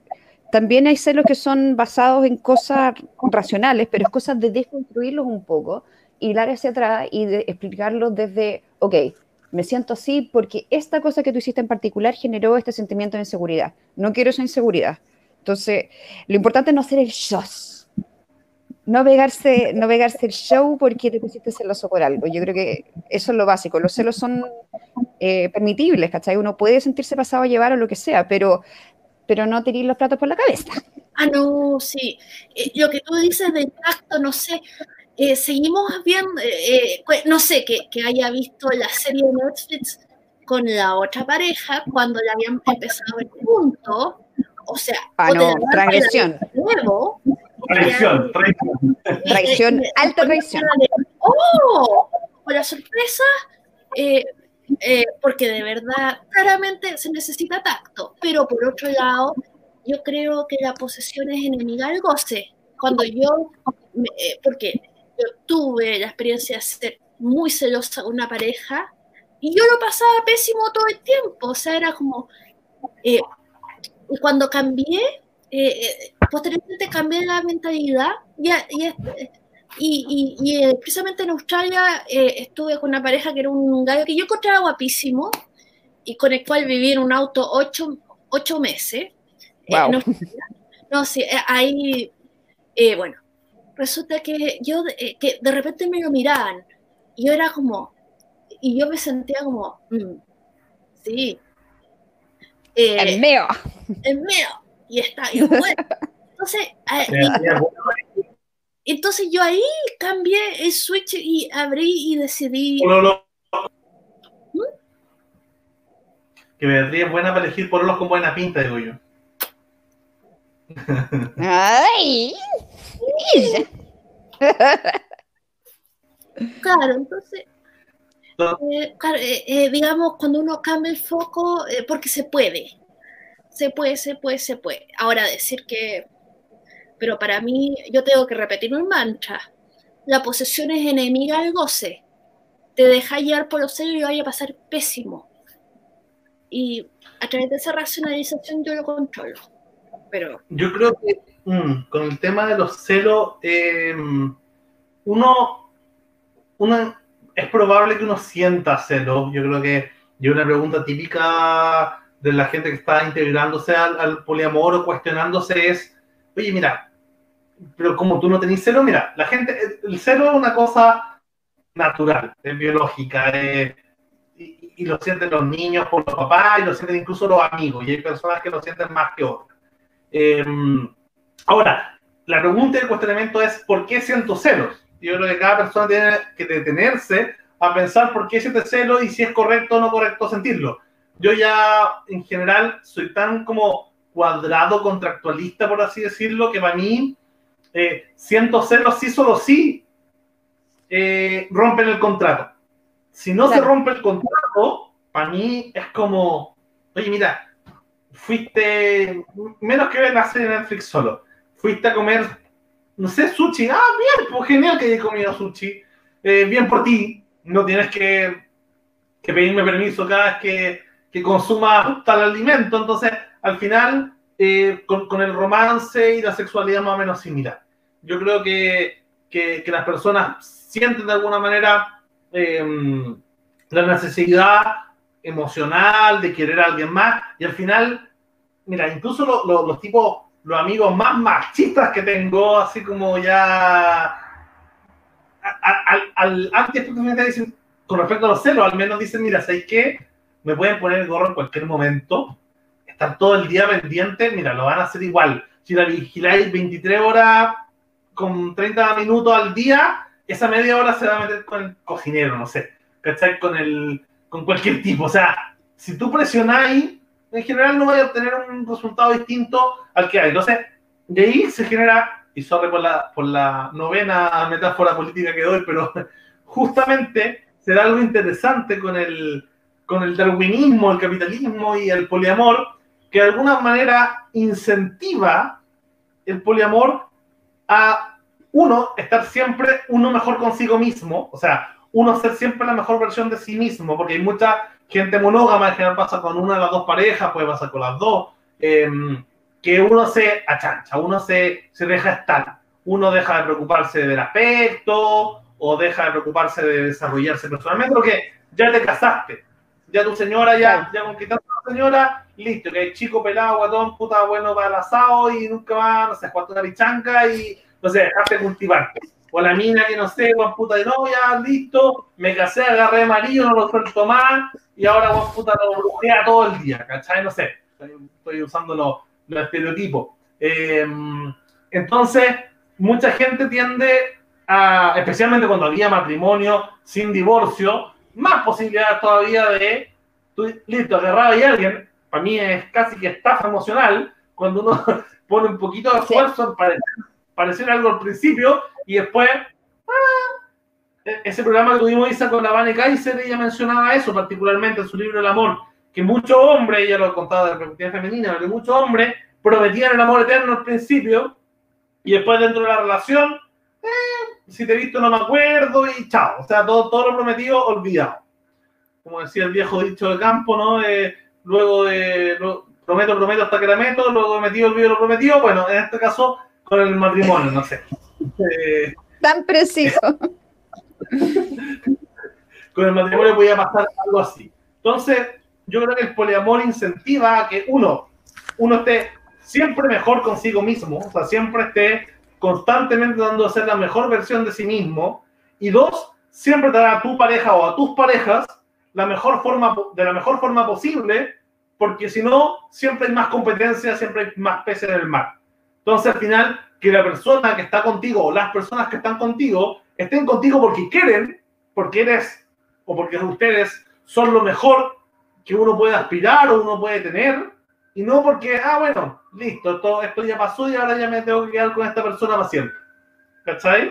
también hay celos que son basados en cosas racionales, pero es cosas de desconstruirlos un poco, hilar hacia atrás y de explicarlos desde, ok, me siento así porque esta cosa que tú hiciste en particular generó este sentimiento de inseguridad. No quiero esa inseguridad. Entonces, lo importante es no hacer el show. No pegarse, no pegarse el show porque te pusiste celoso por algo. Yo creo que eso es lo básico. Los celos son eh, permitibles, ¿cachai? Uno puede sentirse pasado a llevar o lo que sea, pero, pero no tirar los platos por la cabeza. Ah, no, sí. Eh, lo que tú dices del tacto, no sé, eh, seguimos viendo, eh, eh, no sé, que, que, haya visto la serie de Netflix con la otra pareja cuando ya habían empezado el punto, o sea, ah, no, transgresión. Nuevo, traición, traición. Traición, alta traición. ¡Oh! Con la sorpresa, porque de verdad, claramente se necesita tacto, pero por otro lado, yo creo que la posesión es enemiga del goce. Cuando yo, porque yo tuve la experiencia de ser muy celosa con una pareja y yo lo pasaba pésimo todo el tiempo, o sea, era como, eh, y cuando cambié, eh, eh, posteriormente cambié la mentalidad y, y, y, precisamente en Australia estuve con una pareja que era un gallo que yo encontraba guapísimo y con el cual viví en un auto ocho, ocho meses. no, no, sí, ahí, bueno, resulta que yo, eh, que de repente me lo miraban, y yo era como, y yo me sentía como, mm, sí. Eh, el mío. El mío. Y está, y bueno. Entonces, eh, entonces yo ahí cambié el switch y abrí y decidí. ¿Mm? Que Beatriz es buena para elegir por los con buena pinta, digo yo. Ay, Claro, entonces, eh, claro, eh, eh, digamos, cuando uno cambia el foco, eh, porque se puede, se puede, se puede, se puede. Ahora decir que, pero para mí, yo tengo que repetir un mantra, la posesión es enemiga del goce, te deja llevar por los celos y vaya a pasar pésimo. Y a través de esa racionalización yo lo controlo. Pero Yo creo que mm, con el tema de los celos, eh, uno, uno es probable que uno sienta celos. Yo creo que y una pregunta típica de la gente que está integrándose al, poliamor o cuestionándose es, oye, mira, pero como tú no tenés celo, mira, la gente, el celo es una cosa natural, es biológica, es- y, lo sienten los niños por los papás y lo sienten incluso los amigos, y hay personas que lo sienten más que otras. Eh, ahora, la pregunta y el cuestionamiento es, ¿por qué siento celos? Yo creo que cada persona tiene que detenerse a pensar por qué siente celos y si es correcto o no correcto sentirlo. Yo ya, en general, soy tan como cuadrado contractualista, por así decirlo, que para mí eh, siento celos sí, solo sí eh, rompen el contrato. Si no se rompe el contrato, para mí es como, oye, mira, fuiste, menos que ver la serie Netflix solo, fuiste a comer, no sé, sushi, ah, bien, pues genial que hayas comido sushi, Eh, bien por ti, no tienes que, que pedirme permiso cada vez que, que consumas tal alimento, entonces, al final, eh, con, con el romance y la sexualidad más o menos similar. Yo creo que, que, que las personas sienten de alguna manera eh, la necesidad emocional de querer a alguien más. Y al final, mira, incluso lo- lo- los tipos, los amigos más machistas que tengo, así como ya al, al antes dicen, con respecto a los celos, al menos dicen, mira, ¿sabes qué? Me pueden poner el gorro en cualquier momento, estar todo el día pendiente, mira, lo van a hacer igual. Si la vigiláis 23 horas con 30 minutos al día, esa media hora se va a meter con el cocinero, no sé, ¿cachai? Con, el, con cualquier tipo. O sea, si tú presionáis, en general no vais a obtener un resultado distinto al que hay. Entonces, de ahí se genera, y sorry por la, por la novena metáfora política que doy, pero justamente se da algo interesante con el, con el darwinismo, el capitalismo y el poliamor, que de alguna manera incentiva el poliamor a uno estar siempre uno mejor consigo mismo, o sea, uno ser siempre la mejor versión de sí mismo, porque hay mucha gente monógama, en general pasa con una de las dos parejas, puede pasar con las dos, eh, que uno se achancha, uno se, se deja estar, uno deja de preocuparse del aspecto o deja de preocuparse de desarrollarse personalmente, porque ya te casaste, ya tu señora, ya, ya conquistaste a la señora, listo, que hay chico pelado, guatón, puta, bueno para el asado y nunca más, no sé, cuánto una pichanca y, no sé, dejaste cultivarte. O la mina que no sé, guan puta de novia, listo, me casé, agarré de marido, no lo suelto más, y ahora guan puta lo brujea todo el día, ¿cachai? No sé, estoy, usando los, los estereotipos. Eh, entonces, mucha gente tiende a, especialmente cuando había matrimonio sin divorcio, más posibilidades todavía de, tú, listo, agarraba a alguien, para mí es casi que estafa emocional, cuando uno pone un poquito de esfuerzo en parecer, parecer algo al principio y después, ah, ese programa que tuvimos Isa con la Vane Kaiser, ella mencionaba eso particularmente en su libro El Amor, que muchos hombres, ella lo contaba de la perspectiva femenina, que muchos hombres prometían el amor eterno al principio y después dentro de la relación, eh, si te he visto no me acuerdo y chao, o sea, todo, todo lo prometido olvidado. Como decía el viejo dicho de campo, ¿no? Luego de prometo, prometo hasta que la meto, luego metido, olvido lo prometido, bueno, en este caso con el matrimonio, no sé. Tan preciso. con el matrimonio podía pasar algo así. Entonces, yo creo que el poliamor incentiva a que uno, uno esté siempre mejor consigo mismo, o sea, siempre esté constantemente dando a ser la mejor versión de sí mismo, y dos, siempre dará a tu pareja o a tus parejas la mejor forma, de la mejor forma posible, porque si no, siempre hay más competencia, siempre hay más peces en el mar. Entonces, al final, que la persona que está contigo o las personas que están contigo estén contigo porque quieren, porque eres o porque ustedes son lo mejor que uno puede aspirar o uno puede tener, y no porque, ah, bueno, listo, todo esto ya pasó y ahora ya me tengo que quedar con esta persona para siempre. ¿Cachai?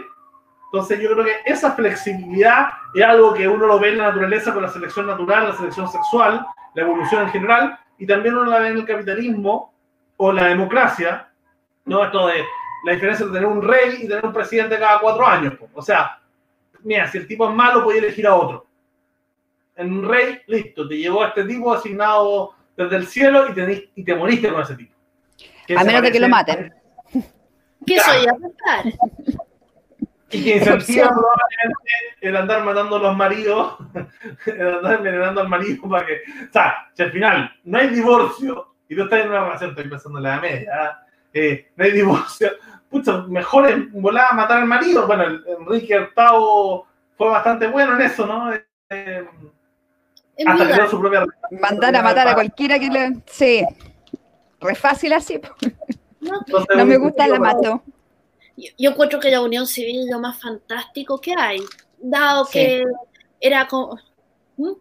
Entonces yo creo que esa flexibilidad es algo que uno lo ve en la naturaleza con la selección natural, la selección sexual, la evolución en general, y también uno la ve en el capitalismo o la democracia, ¿no? Esto de la diferencia entre tener un rey y tener un presidente cada cuatro años. O sea, mira, si el tipo es malo, puede elegir a otro. En un rey, listo, te llegó a este tipo asignado desde el cielo y te, y te moriste con ese tipo. a menos de que lo maten. ¿Qué soy a? Y que incentiva probablemente el andar matando a los maridos, el andar envenenando al marido para que. O sea, si al final no hay divorcio y tú estás en una relación, estoy pensando en la media, ¿ah? eh, no hay divorcio, pucha, mejor en volar a matar al marido. Bueno, Enrique Hurtado fue bastante bueno en eso, ¿no? Eh, hasta que dio su propia. Mandar a matar a cualquiera que le. Sí. Re fácil así. No, me gusta, la mato. Yo, encuentro que la unión civil es lo más fantástico que hay, dado que era como... ¿Mm?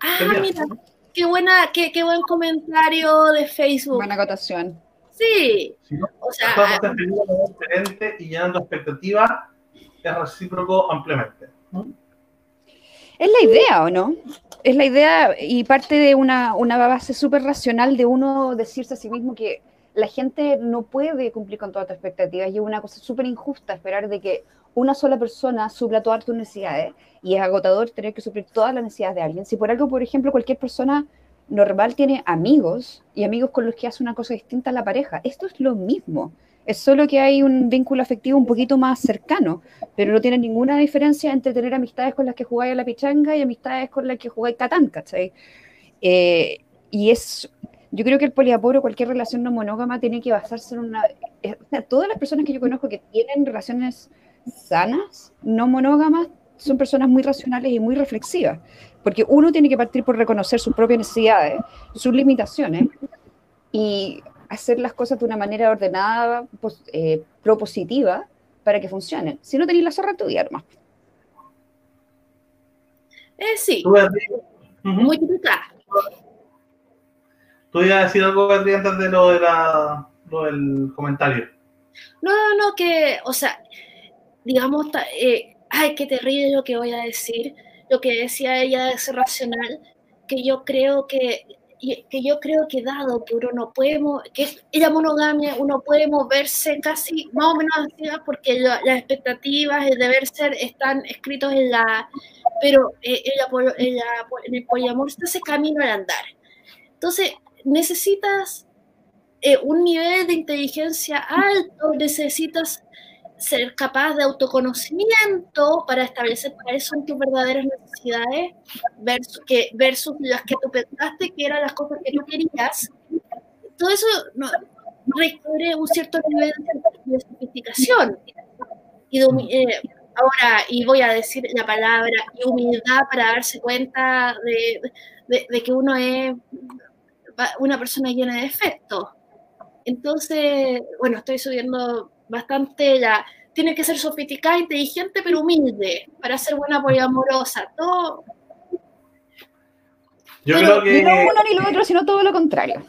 Ah, mira, qué, buena, qué, qué, buen comentario de Facebook. Buena acotación. Sí. O sea, diferente y llenando expectativas es recíproco ampliamente. Es la idea, ¿o no? Es la idea y parte de una, una base súper racional de uno decirse a sí mismo que la gente no puede cumplir con todas tus expectativas y es una cosa súper injusta esperar de que una sola persona supla todas tus necesidades y es agotador tener que suplir todas las necesidades de alguien. Si por algo, por ejemplo, cualquier persona normal tiene amigos y amigos con los que hace una cosa distinta a la pareja, esto es lo mismo. Es solo que hay un vínculo afectivo un poquito más cercano, pero no tiene ninguna diferencia entre tener amistades con las que jugáis a la pichanga y amistades con las que jugáis Catán, ¿cachai? Eh, y es yo creo que el poliamor o cualquier relación no monógama tiene que basarse en una... Eh, todas las personas que yo conozco que tienen relaciones sanas, no monógamas, son personas muy racionales y muy reflexivas, porque uno tiene que partir por reconocer sus propias necesidades, sus limitaciones y hacer las cosas de una manera ordenada, pues, eh, propositiva, para que funcionen. Si no tenéis la zorra, tu día hermano. Eh, sí. Muy Tú ibas a decir algo, antes de lo, de la, del comentario. No, no, no, que, o sea, digamos, eh, ay, qué terrible lo que voy a decir. Lo que decía ella es racional, que yo creo que que yo creo que dado que uno no puede, que es la monogamia, uno puede moverse casi más o menos así, porque las expectativas, el deber ser están escritos en la, pero eh, en, en el poliamor está ese camino al andar. Entonces, necesitas eh, un nivel de inteligencia alto, necesitas ser capaz de autoconocimiento para establecer cuáles son tus verdaderas necesidades versus, que, versus las que tú pensaste que eran las cosas que tú querías. Todo eso no, requiere un cierto nivel de, sofisticación. Y eh, ahora, y voy a decir la palabra, y humildad para darse cuenta de, de que uno es una persona llena de defectos. Entonces, bueno, estoy subiendo bastante la... Tiene que ser sofisticada, inteligente, pero humilde para ser buena poliamorosa. Todo... Yo creo que... no uno ni lo otro, sino todo lo contrario.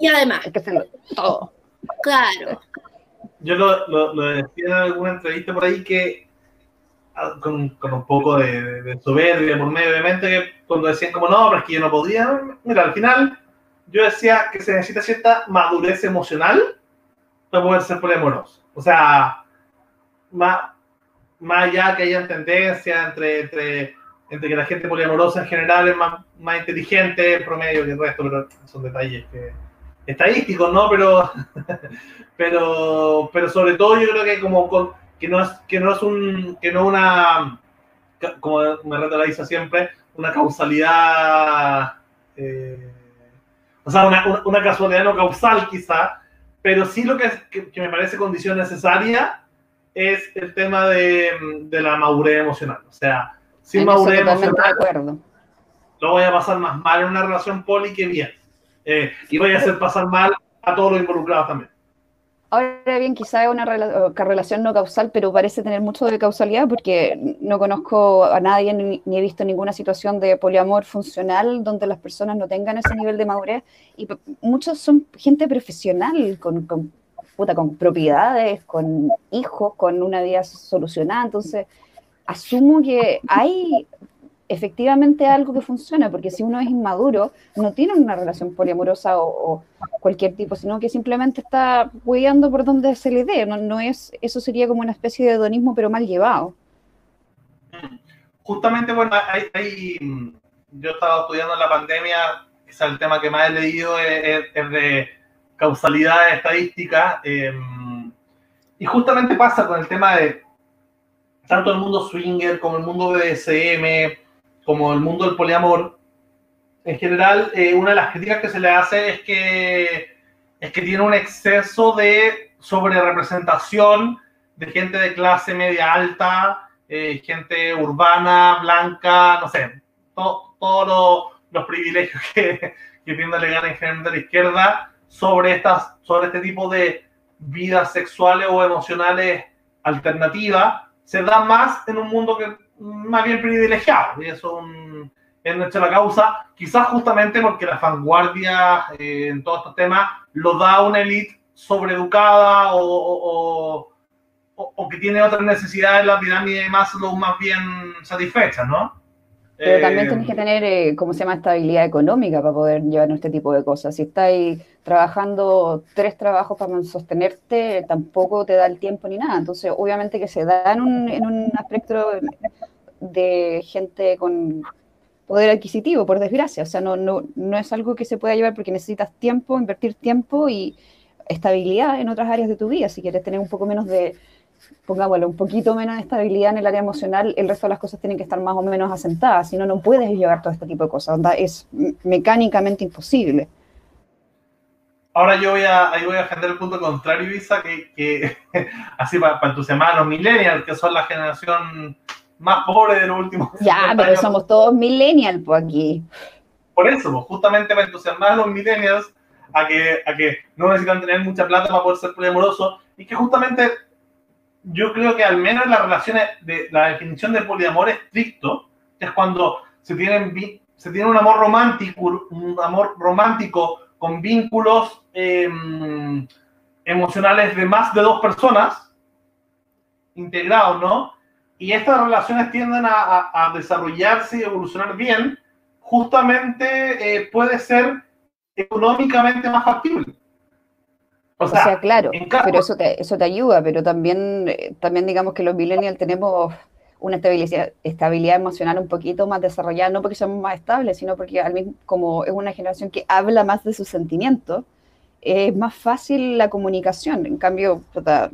Y además... Hay que hacerlo todo. Claro. Yo lo, decía en alguna entrevista por ahí que ah, con, un poco de, de, soberbia por medio, obviamente, que cuando decían como no, pero es que yo no podía, mira, al final yo decía que se necesita cierta madurez emocional para poder ser poliamoroso. O sea, más, más allá que haya tendencia entre, entre, entre que la gente poliamorosa en general es más, más inteligente en promedio que el resto, pero son detalles estadísticos, ¿no? Pero, pero, pero sobre todo yo creo que como que no es, que no es un, que no una, como me realiza siempre, una causalidad eh, o sea, una, una, casualidad no causal quizá, pero sí lo que, que, me parece condición necesaria es el tema de, de la madurez emocional. O sea, sin madurez emocional, lo voy a pasar más mal en una relación poli que bien. Eh, y voy a hacer pasar mal a todos los involucrados también. Ahora bien, quizá es una relación no causal, pero parece tener mucho de causalidad porque no conozco a nadie ni, he visto ninguna situación de poliamor funcional donde las personas no tengan ese nivel de madurez. Y muchos son gente profesional con, puta, con propiedades, con hijos, con una vida solucionada. Entonces, asumo que hay efectivamente algo que funciona, porque si uno es inmaduro, no tiene una relación poliamorosa o, cualquier tipo, sino que simplemente está hueando por donde se le dé. No, no, es, eso sería como una especie de hedonismo, pero mal llevado. Justamente, bueno, hay, yo estaba estudiando la pandemia, quizá el tema que más he leído es, de causalidad estadística, em, y justamente pasa con el tema de tanto el mundo swinger como el mundo BDSM, como el mundo del poliamor, en general, eh, una de las críticas que se le hace es que, es que tiene un exceso de sobrerepresentación de gente de clase media alta, eh, gente urbana, blanca, no sé, todos los privilegios que, que tiende a alegar en general de la izquierda sobre, estas, sobre este tipo de vidas sexuales o emocionales alternativas, se da más en un mundo que más bien privilegiado, y eso es, un, es nuestra causa, quizás justamente porque la vanguardia eh, en todos estos temas lo da una élite sobreeducada o, o, que tiene otras necesidades, la pirámide más, lo más bien satisfechas, ¿no? Pero también tienes que tener, eh, ¿cómo se llama?, estabilidad económica para poder llevar este tipo de cosas. Si estás trabajando tres trabajos para sostenerte, tampoco te da el tiempo ni nada. Entonces, obviamente que se da en un, en un aspecto de gente con poder adquisitivo, por desgracia. O sea, no, no, no es algo que se pueda llevar porque necesitas tiempo, invertir tiempo y estabilidad en otras áreas de tu vida. Si quieres tener un poco menos de, pongámoslo, un poquito menos de estabilidad en el área emocional, el resto de las cosas tienen que estar más o menos asentadas, si no, no puedes llevar todo este tipo de cosas, es mecánicamente imposible. Ahora yo voy a, ahí voy a defender el punto contrario, Isa, que, que así para, para entusiasmar a millennials, que son la generación más pobre de los últimos Ya, pero somos todos millennials, pues aquí. Por eso, pues, justamente para entusiasmar a los millennials a que, a que no necesitan tener mucha plata para poder ser poliamorosos y que justamente yo creo que al menos las relaciones de la definición de poliamor estricto es cuando se tienen se tiene un amor romántico, un amor romántico con vínculos em, emocionales de más de dos personas integrados, ¿no? Y estas relaciones tienden a, desarrollarse y evolucionar bien, justamente eh, puede ser económicamente más factible. O sea, claro, pero eso te, eso te ayuda, pero también, eh, también digamos que los millennials tenemos una estabilidad, estabilidad emocional un poquito más desarrollada, no porque somos más estables, sino porque al mismo, como es una generación que habla más de sus sentimientos, es más fácil la comunicación. En cambio,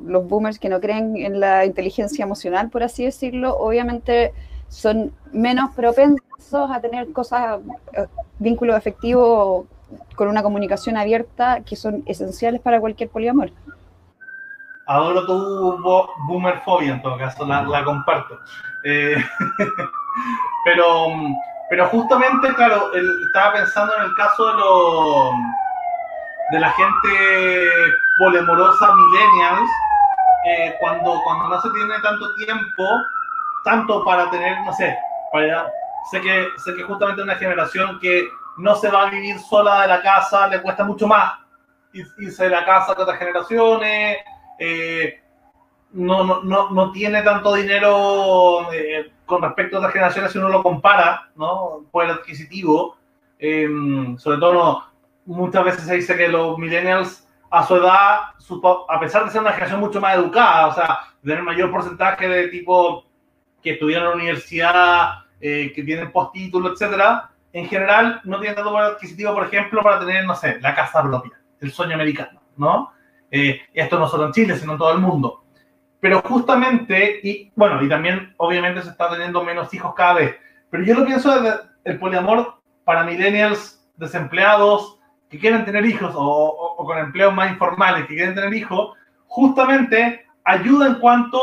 los boomers que no creen en la inteligencia emocional, por así decirlo, obviamente son menos propensos a tener cosas, eh, vínculos afectivos con una comunicación abierta que son esenciales para cualquier poliamor. Adoro tu boomerfobia, en todo caso, la, comparto. Eh, pero, pero justamente, claro, estaba pensando en el caso de, lo, de la gente polemorosa millennials, eh, cuando, cuando no se tiene tanto tiempo, tanto para tener, no sé, para, sé, que, sé que justamente una generación que no se va a vivir sola de la casa, le cuesta mucho más irse de la casa que otras generaciones, eh, no, no, no, tiene tanto dinero eh, con respecto a otras generaciones si uno lo compara, ¿no? Por el adquisitivo. Em, sobre todo, muchas veces se dice que los millennials a su edad, a pesar de ser una generación mucho más educada, o sea, tener mayor porcentaje de tipo que estudian en la universidad, eh, que tienen postítulo, etcétera, en general no tienen tanto poder adquisitivo, por ejemplo, para tener, no sé, la casa propia, el sueño americano, ¿no? Eh, esto no solo en Chile, sino en todo el mundo. Pero justamente, y bueno, y también obviamente se está teniendo menos hijos cada vez, pero yo lo pienso desde el poliamor para millennials desempleados que quieren tener hijos o, o con empleos más informales que quieren tener hijos, justamente ayuda en cuanto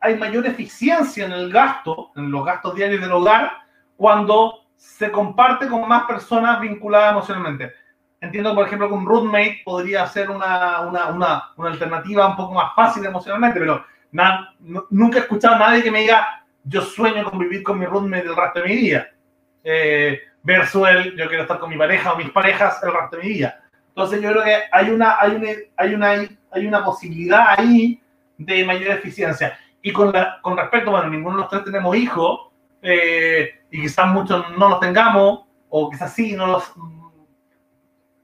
hay mayor eficiencia en el gasto, en los gastos diarios del hogar, cuando se comparte con más personas vinculadas emocionalmente. Entiendo, por ejemplo, que un roommate podría ser una, una, una, una alternativa un poco más fácil emocionalmente, pero nunca he escuchado a nadie que me diga, yo sueño con vivir con mi roommate el resto de mi vida. Eh, versus el, yo quiero estar con mi pareja o mis parejas el resto de mi vida. Entonces yo creo que hay una, hay una, hay una, hay una posibilidad ahí de mayor eficiencia. Y con, la, con respecto, bueno, ninguno de los tres tenemos hijos, eh, y quizás muchos no los tengamos, o quizás sí, no los...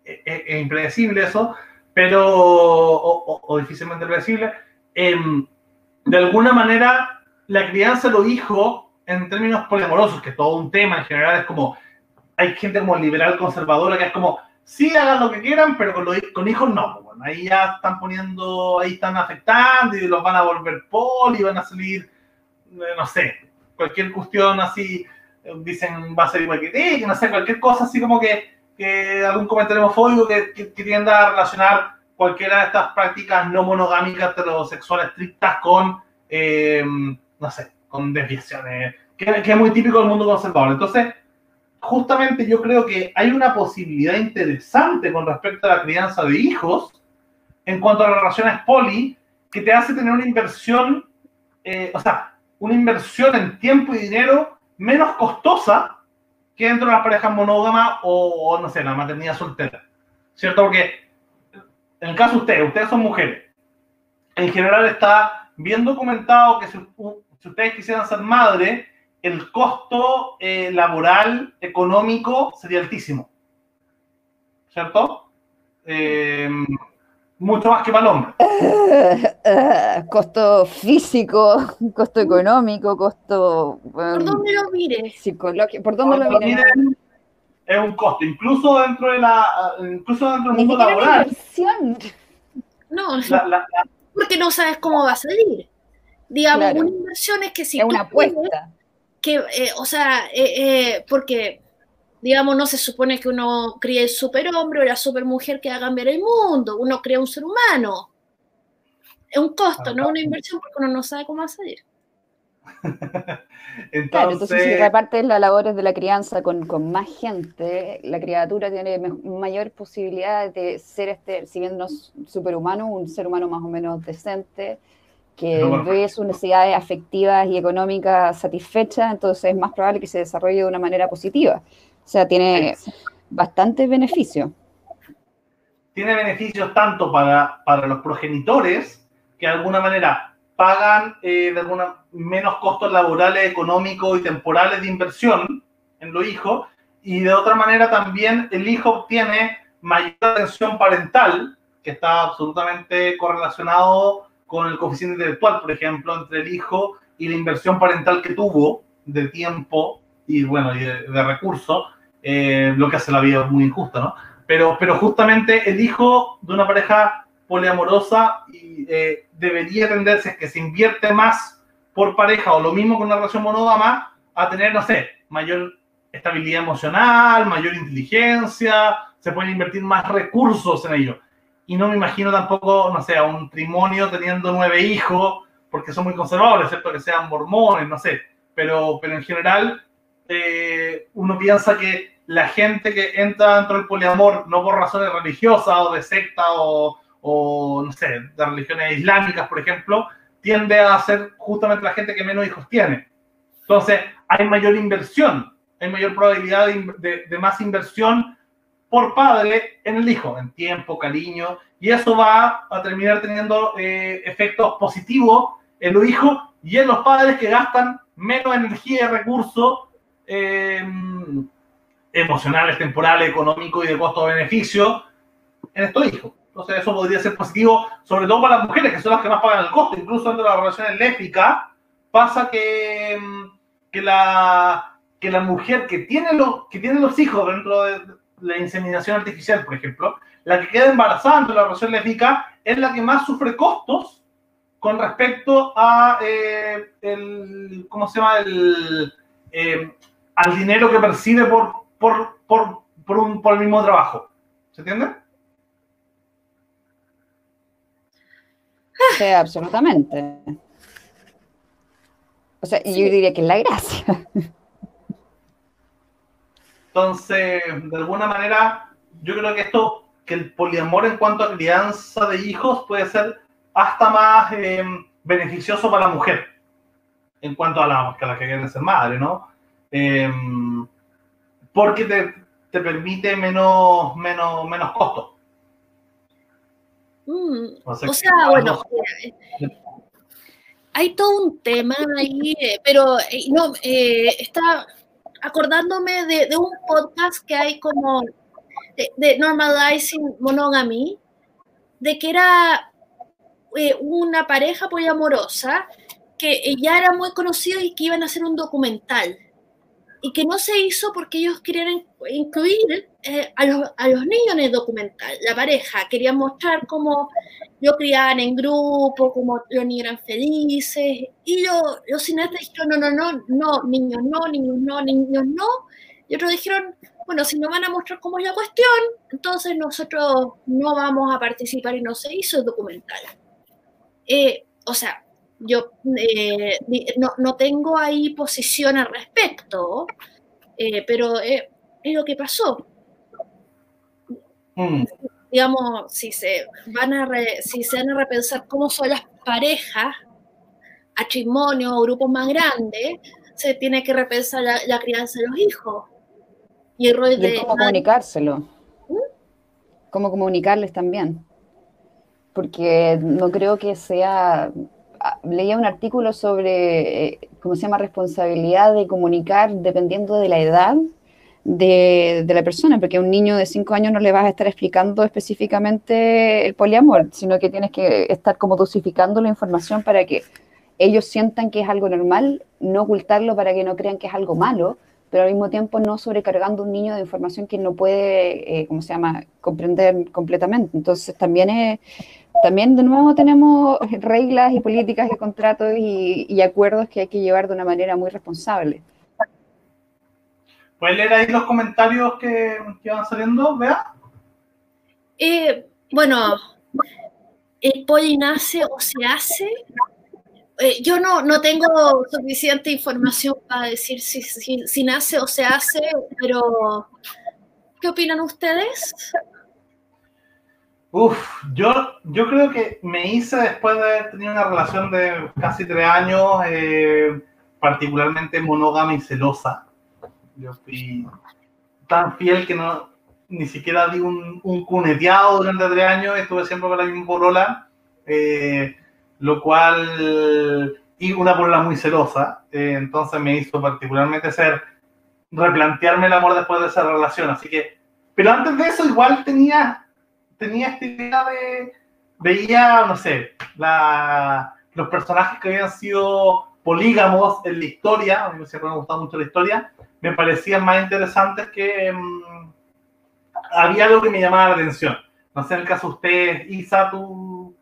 Es, es impredecible eso, pero... o, o difícilmente predecible. Eh, de alguna manera, la crianza de los hijos, en términos poliamorosos, que todo un tema en general, es como, hay gente como liberal conservadora que es como, sí hagan lo que quieran, pero con, con hijos no. Pues, bueno, ahí ya están poniendo, ahí están afectando y los van a volver poli, van a salir, eh, no sé, cualquier cuestión así, eh, dicen va a ser igual que no sé, cualquier cosa así como que, que algún comentario homofóbico que, que, que tienda a relacionar cualquiera de estas prácticas no monogámicas heterosexuales estrictas con, eh, no sé, con desviaciones, que, que, es muy típico del mundo conservador. Entonces, justamente yo creo que hay una posibilidad interesante con respecto a la crianza de hijos en cuanto a las relaciones poli, que te hace tener una inversión, eh, o sea, una inversión en tiempo y dinero menos costosa que dentro de las parejas monógamas o, o no sé, la maternidad soltera. ¿Cierto? Porque en el caso de ustedes, ustedes son mujeres. En general está bien documentado que si, si ustedes quisieran ser madre, el costo eh, laboral, económico, sería altísimo. ¿Cierto? Eh, mucho más que para el hombre. Uh, uh, costo físico, costo económico, costo... Um, ¿Por dónde lo mires? Psicológico. ¿Por dónde por lo mires? Es un costo, incluso dentro de la, incluso dentro del mundo laboral. No, la, la, la, porque no sabes cómo va a salir. Digamos, claro. una inversión es que si es una apuesta. Puedes, que, eh, o sea, eh, eh, porque, digamos, no se supone que uno críe el superhombre o la supermujer que va a cambiar el mundo, uno crea un ser humano. Es un costo, ah, no una inversión porque uno no sabe cómo va a salir. entonces, claro, entonces si repartes las labores de la crianza con, con, más gente, la criatura tiene mayor posibilidad de ser, este, si bien no es superhumano, un ser humano más o menos decente, que ve sus necesidades afectivas y económicas satisfechas, entonces es más probable que se desarrolle de una manera positiva. O sea, tiene bastante beneficio. Tiene beneficios tanto para, para los progenitores, que de alguna manera pagan eh, de alguna menos costos laborales, económicos y temporales de inversión en los hijos, y de otra manera también el hijo obtiene mayor atención parental, que está absolutamente correlacionado con el coeficiente intelectual, por ejemplo, entre el hijo y la inversión parental que tuvo de tiempo y, bueno, de, de recursos, eh, lo que hace la vida muy injusta, ¿no? Pero, pero justamente el hijo de una pareja poliamorosa eh, debería tenderse que se invierte más por pareja o lo mismo con una relación monógama a tener, no sé, mayor estabilidad emocional, mayor inteligencia, se pueden invertir más recursos en ello y no me imagino tampoco, no sé, a un trimonio teniendo nueve hijos, porque son muy conservadores, excepto que sean mormones, no sé, pero, pero en general eh, uno piensa que la gente que entra dentro del poliamor, no por razones religiosas o de secta o, o, no sé, de religiones islámicas, por ejemplo, tiende a ser justamente la gente que menos hijos tiene. Entonces, hay mayor inversión, hay mayor probabilidad de, de, de más inversión por padre en el hijo, en tiempo, cariño, y eso va a terminar teniendo eh, efectos positivos en los hijos y en los padres que gastan menos energía y recursos eh, emocionales, temporales, económicos y de costo-beneficio en estos hijos. Entonces eso podría ser positivo, sobre todo para las mujeres, que son las que más pagan el costo. Incluso dentro de las relaciones lésbicas pasa que, que, la, que la mujer que tiene, los, que tiene los hijos dentro de la inseminación artificial, por ejemplo, la que queda embarazada entre la relación lésbica es la que más sufre costos con respecto a eh, el, ¿cómo se llama? El, eh, al dinero que percibe por, por, por, por, un, por el mismo trabajo. ¿Se entiende? Sí, absolutamente. O sea, sí. yo diría que es la gracia. Entonces, de alguna manera, yo creo que esto, que el poliamor en cuanto a crianza de hijos puede ser hasta más eh, beneficioso para la mujer, en cuanto a la, a la que quiere ser madre, ¿no? Eh, porque te, te, permite menos, menos, menos costo. Mm, o sea, bueno, eh, hay todo un tema ahí, eh, pero eh, no, está acordándome de, un podcast que hay como de, Normalizing Monogamy, de que era una pareja poliamorosa que ya era muy conocida y que iban a hacer un documental. Y que no se hizo porque ellos querían incluir eh, a, los, a, los, niños en el documental, la pareja, querían mostrar cómo lo criaban en grupo, los niños eran felices, y yo, los cineastas dijeron, no, no, no, no, niños no, niños no, niños no, y otros dijeron, bueno, si no van a mostrar cómo es la cuestión, entonces nosotros no vamos a participar y no se hizo el documental. Eh, o sea, yo eh, no, tengo ahí posición al respecto, eh, pero es lo que pasó. Mm. Digamos, si se, van a si se van a repensar cómo son las parejas, matrimonio o grupos más grandes, se tiene que repensar la, crianza de los hijos. Y el rol de... ¿Cómo comunicárselo? ¿Mm? ¿Cómo comunicarles también? Porque no creo que sea leía un artículo sobre, eh, ¿cómo se llama?, responsabilidad de comunicar dependiendo de la edad de, la persona, porque a un niño de 5 años no le vas a estar explicando específicamente el poliamor, sino que tienes que estar como dosificando la información para que ellos sientan que es algo normal, no ocultarlo para que no crean que es algo malo, pero al mismo tiempo no sobrecargando a un niño de información que no puede, eh, ¿cómo se llama?, comprender completamente. Entonces también es también de nuevo tenemos reglas y políticas y contratos y, acuerdos que hay que llevar de una manera muy responsable. ¿Puedes leer ahí los comentarios que, van saliendo, Vea? Eh, bueno, el poli nace o se hace. Eh, yo no, no tengo suficiente información para decir si, si nace o se hace, pero ¿qué opinan ustedes? Uf, yo, yo creo que me hice después de haber tenido una relación de casi tres años, eh, particularmente monógama y celosa. Yo fui tan fiel que no ni siquiera di un, un cuneteado durante tres años, estuve siempre con la misma polola, eh, lo cual, y una polola muy celosa, eh, entonces me hizo particularmente ser, replantearme el amor después de esa relación, así que, pero antes de eso igual tenía tenía esta idea de, veía, no sé, la, los personajes que habían sido polígamos en la historia, a mí siempre me ha gustado mucho la historia, me parecían más interesantes que mm, había algo que me llamaba la atención. No sé, en el caso de usted, Isa, ¿tú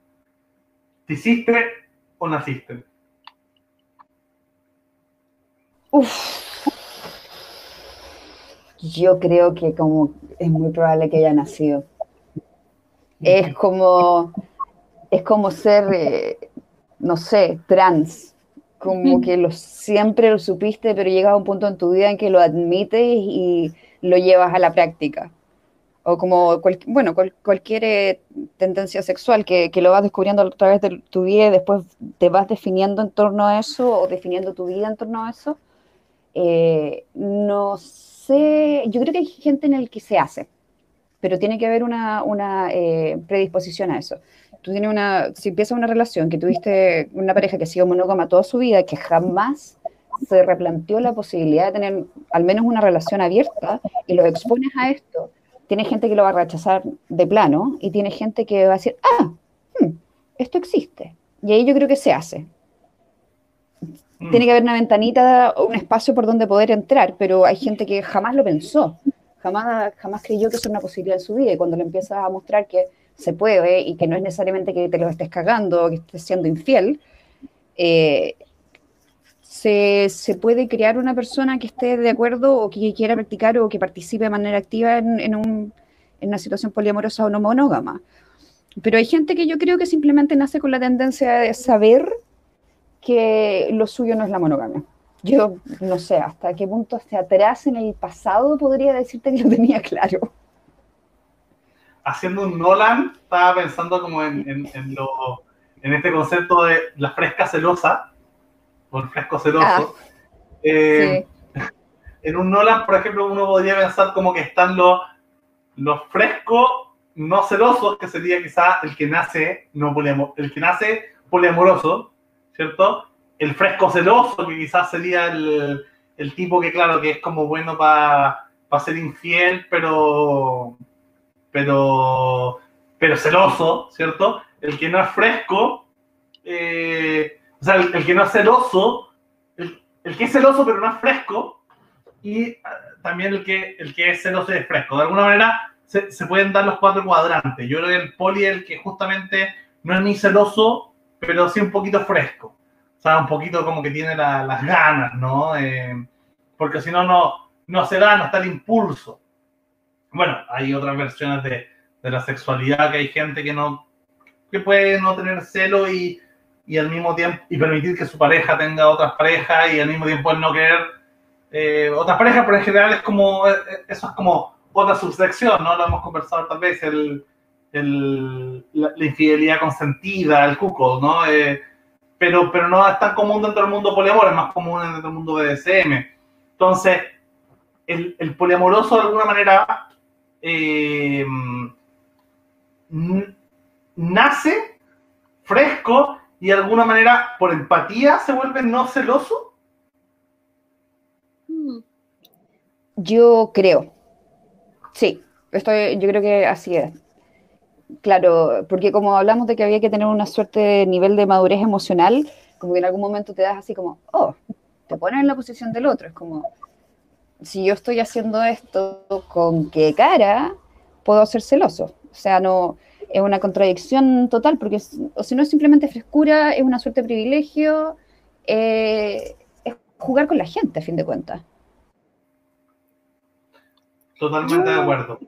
te hiciste o naciste? Uf. Yo creo que como es muy probable que haya nacido. Es como, es como ser, eh, no sé, trans, como que lo, siempre lo supiste, pero llega a un punto en tu vida en que lo admites y lo llevas a la práctica. O como, bueno, cualquier eh, tendencia sexual que, lo vas descubriendo a través de tu vida y después te vas definiendo en torno a eso o definiendo tu vida en torno a eso. Eh, no sé, yo creo que hay gente en el que se hace pero tiene que haber una, una eh, predisposición a eso. Tú tienes una, si empiezas una relación que tuviste una pareja que ha sido monógama toda su vida, que jamás se replanteó la posibilidad de tener al menos una relación abierta y lo expones a esto, tiene gente que lo va a rechazar de plano y tiene gente que va a decir, ah, hmm, esto existe. Y ahí yo creo que se hace. Mm. Tiene que haber una ventanita, un espacio por donde poder entrar, pero hay gente que jamás lo pensó jamás, jamás creyó que es una posibilidad en su vida y cuando le empiezas a mostrar que se puede y que no es necesariamente que te lo estés cagando o que estés siendo infiel, eh, se, se, puede crear una persona que esté de acuerdo o que quiera practicar o que participe de manera activa en, en, un, en una situación poliamorosa o no monógama. Pero hay gente que yo creo que simplemente nace con la tendencia de saber que lo suyo no es la monogamia yo no sé hasta qué punto hacia atrás en el pasado podría decirte que lo tenía claro. Haciendo un Nolan, estaba pensando como en, en, lo, en este concepto de la fresca celosa, o el fresco celoso. Ah, eh, en un Nolan, por ejemplo, uno podría pensar como que están los, los frescos no celoso, que sería quizá el que nace, no poliamor, el que nace poliamoroso, ¿cierto? El fresco celoso, que quizás sería el, el tipo que, claro, que es como bueno para ser infiel, pero, pero, pero celoso, ¿cierto? El que no es fresco, eh, o sea, el, que no es celoso, el, que es celoso pero no es fresco, y ah, también el que, el que es celoso y es fresco. De alguna manera se, se pueden dar los cuatro cuadrantes. Yo creo que el poli es el que justamente no es ni celoso, pero sí un poquito fresco. O sea, un poquito como que tiene las ganas, ¿no? Eh, porque si no, no se da, no está el impulso. Bueno, hay otras versiones de, de, la sexualidad que hay gente que no que puede no tener celo y, y, al mismo tiempo y permitir que su pareja tenga otras parejas y al mismo tiempo no querer eh, otras parejas, pero en general es como eh, eso es como otra subsección, ¿no? Lo hemos conversado tal vez el, el la, infidelidad consentida, el cuco, ¿no? Pero, pero no es tan común dentro del mundo poliamor, es más común dentro del mundo BDSM. Entonces, el, poliamoroso de alguna manera eh, nace fresco y de alguna manera por empatía se vuelve no celoso. Yo creo. Sí, estoy, yo creo que así es. Claro, porque como hablamos de que había que tener una suerte de nivel de madurez emocional, como que en algún momento te das así como, oh, te pones en la posición del otro. Es como, si yo estoy haciendo esto, ¿con qué cara puedo ser celoso? O sea, no es una contradicción total, porque o si no es simplemente frescura, es una suerte de privilegio, eh, es jugar con la gente, a fin de cuentas. Totalmente de acuerdo.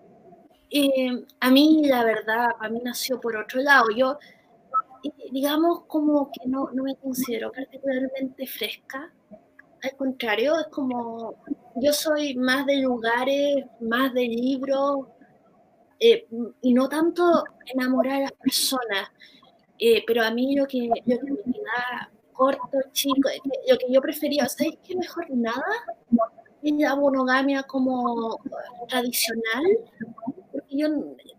Eh, a mí, la verdad, a mí nació por otro lado. Yo, digamos, como que no, no me considero particularmente fresca al contrario, es como yo soy más de lugares, más de libros, eh, y no tanto enamorar a las personas. Eh, pero a mí lo que, lo que me da corto, chico, lo que yo prefería, ¿sabes qué mejor nada? La monogamia como tradicional. Yo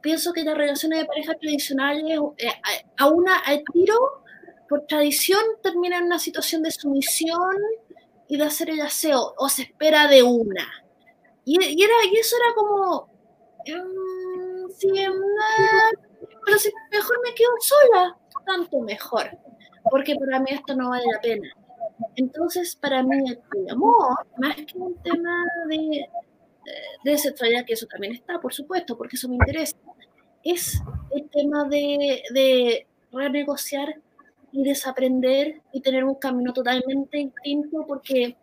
pienso que las relaciones de pareja tradicionales, eh, a una al tiro, por tradición, terminan en una situación de sumisión y de hacer el aseo, o se espera de una. Y, era, y eso era como, um, si, pero si mejor me quedo sola, tanto mejor, porque para mí esto no vale la pena. Entonces, para mí el amor, más que un tema de, de sexualidad, que eso también está, por supuesto, porque eso me interesa, es el tema de, de renegociar y desaprender y tener un camino totalmente distinto porque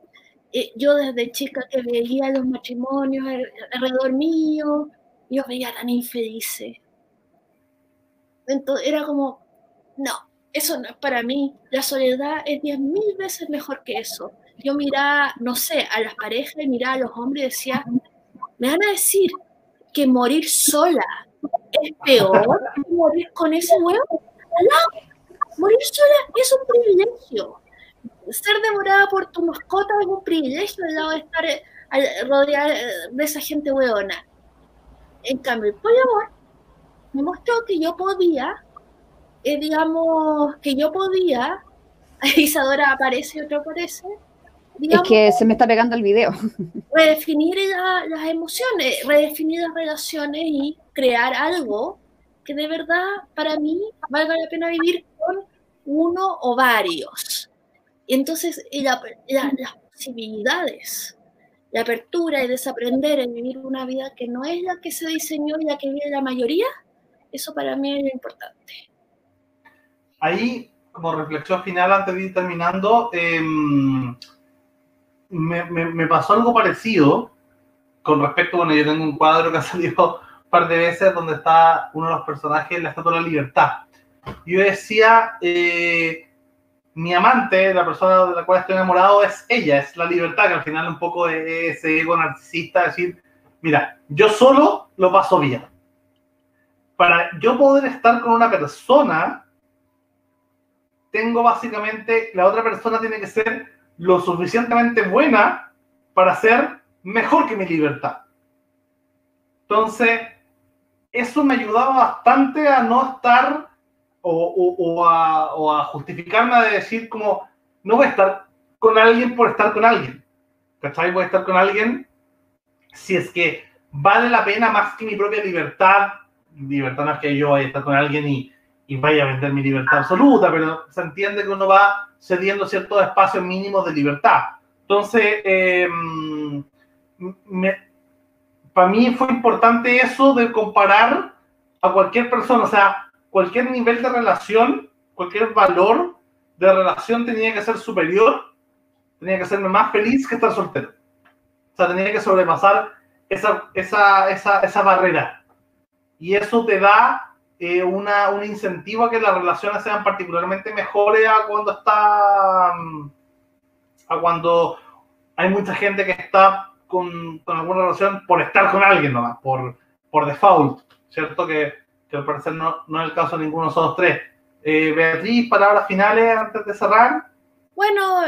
eh, yo desde chica que veía los matrimonios alrededor mío, yo veía tan infelices. Entonces era como, no, eso no es para mí. La soledad es diez mil veces mejor que eso. Yo miraba, no sé, a las parejas miraba a los hombres y decía, me van a decir que morir sola es peor que morir con ese huevo. No, morir sola es un privilegio. Ser devorada por tu mascota es un privilegio al lado de estar eh, rodeada eh, de esa gente hueona. En cambio, el poliamor me mostró que yo podía, eh, digamos, que yo podía, Isadora aparece y otro aparece. Es que se me está pegando el video. Redefinir las emociones, redefinir las relaciones y crear algo que de verdad para mí valga la pena vivir con uno o varios. Y entonces las posibilidades, la apertura y desaprender en vivir una vida que no es la que se diseñó y la que vive la mayoría, eso para mí es lo importante. Ahí, como reflexión final, antes de ir terminando, em, me, me, pasó algo parecido con respecto, bueno, yo tengo un cuadro que ha salido un par de veces donde está uno de los personajes en la Estatua de la Libertad yo decía, eh, mi amante, la persona de la cual estoy enamorado, es ella, es la libertad, que al final un poco es ese ego narcisista, decir, mira, yo solo lo paso bien. Para yo poder estar con una persona, tengo básicamente, la otra persona tiene que ser lo suficientemente buena para ser mejor que mi libertad. Entonces, eso me ayudaba bastante a no estar o, a, o, a, justificarme de decir como, no voy a estar con alguien por estar con alguien. ¿Cachai? Voy a estar con alguien si es que vale la pena más que mi propia libertad. Libertad no es que yo vaya a estar con alguien y, y vaya a vender mi libertad absoluta, pero se entiende que uno va cediendo ciertos espacios mínimos de libertad. Entonces, em, para mí fue importante eso de comparar a cualquier persona, o sea, cualquier nivel de relación, cualquier valor de relación tenía que ser superior, tenía que hacerme más feliz que estar soltero. O sea, tenía que sobrepasar esa, esa, esa, esa barrera. Y eso te da eh, una, un incentivo a que las relaciones sean particularmente mejores a cuando está, mm, a cuando hay mucha gente que está con, con alguna relación por estar con alguien nomás, por, por default, ¿cierto? Que, que al parecer no, no, es el caso de ninguno de esos tres. Eh, Beatriz, palabras finales antes de cerrar. Bueno,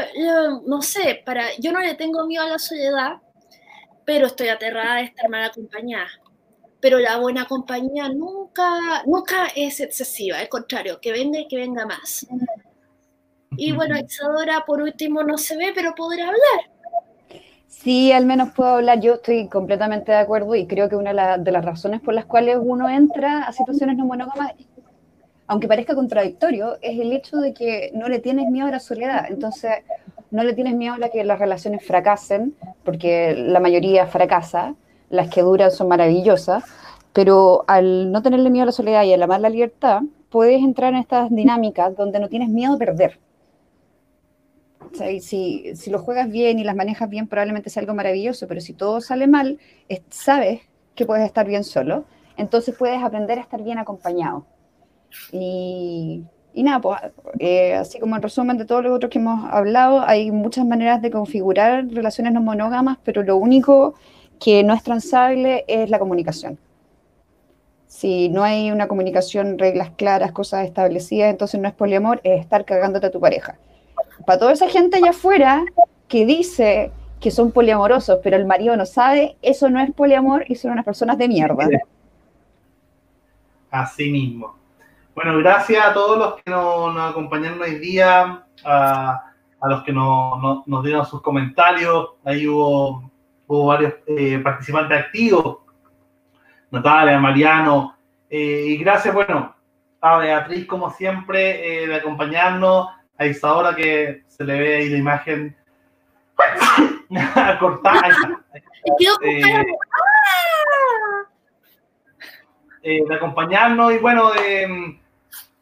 no sé, para, yo no le tengo miedo a la soledad, pero estoy aterrada de estar mal acompañada. Pero la buena compañía nunca, nunca es excesiva, al contrario, que venga y que venga más. Y bueno, Isadora por último no se ve, pero podrá hablar. Sí, al menos puedo hablar. Yo estoy completamente de acuerdo y creo que una de las razones por las cuales uno entra a situaciones no monógamas, aunque parezca contradictorio, es el hecho de que no le tienes miedo a la soledad. Entonces, no le tienes miedo a que las relaciones fracasen, porque la mayoría fracasa, las que duran son maravillosas, pero al no tenerle miedo a la soledad y al amar la libertad, puedes entrar en estas dinámicas donde no tienes miedo a perder si, si, lo juegas bien y las manejas bien, probablemente sea algo maravilloso, pero si todo sale mal, sabes que puedes estar bien solo, entonces puedes aprender a estar bien acompañado. Y, y nada, pues, eh, así como en resumen de todos los otros que hemos hablado, hay muchas maneras de configurar relaciones no monógamas, pero lo único que no es transable es la comunicación. Si no hay una comunicación, reglas claras, cosas establecidas, entonces no es poliamor, es estar cagándote a tu pareja para toda esa gente allá afuera que dice que son poliamorosos, pero el marido no sabe, eso no es poliamor y son unas personas de mierda. Así mismo. Bueno, gracias a todos los que nos, acompañaron hoy día, a, los que nos, dieron sus comentarios. Ahí hubo, varios eh, participantes activos, Natalia, Mariano. Eh, y gracias, bueno, a Beatriz, como siempre, eh, de acompañarnos a Isadora que se le ve ahí la imagen cortada. Eh, eh, de acompañarnos y bueno,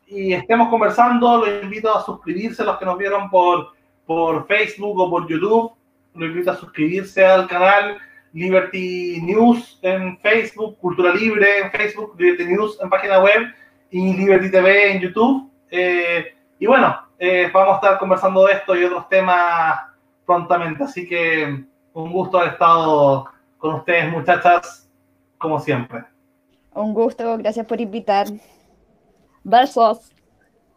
y estemos conversando. Los invito a suscribirse, los que nos vieron por, por Facebook o por YouTube. Los invito a suscribirse al canal Liberty News en Facebook, Cultura Libre en Facebook, Liberty News en página web y Liberty TV en YouTube. Eh, y bueno, eh, vamos a estar conversando de esto y otros temas prontamente. Así que un gusto haber estado con ustedes, muchachas, como siempre. Un gusto, gracias por invitar. Besos.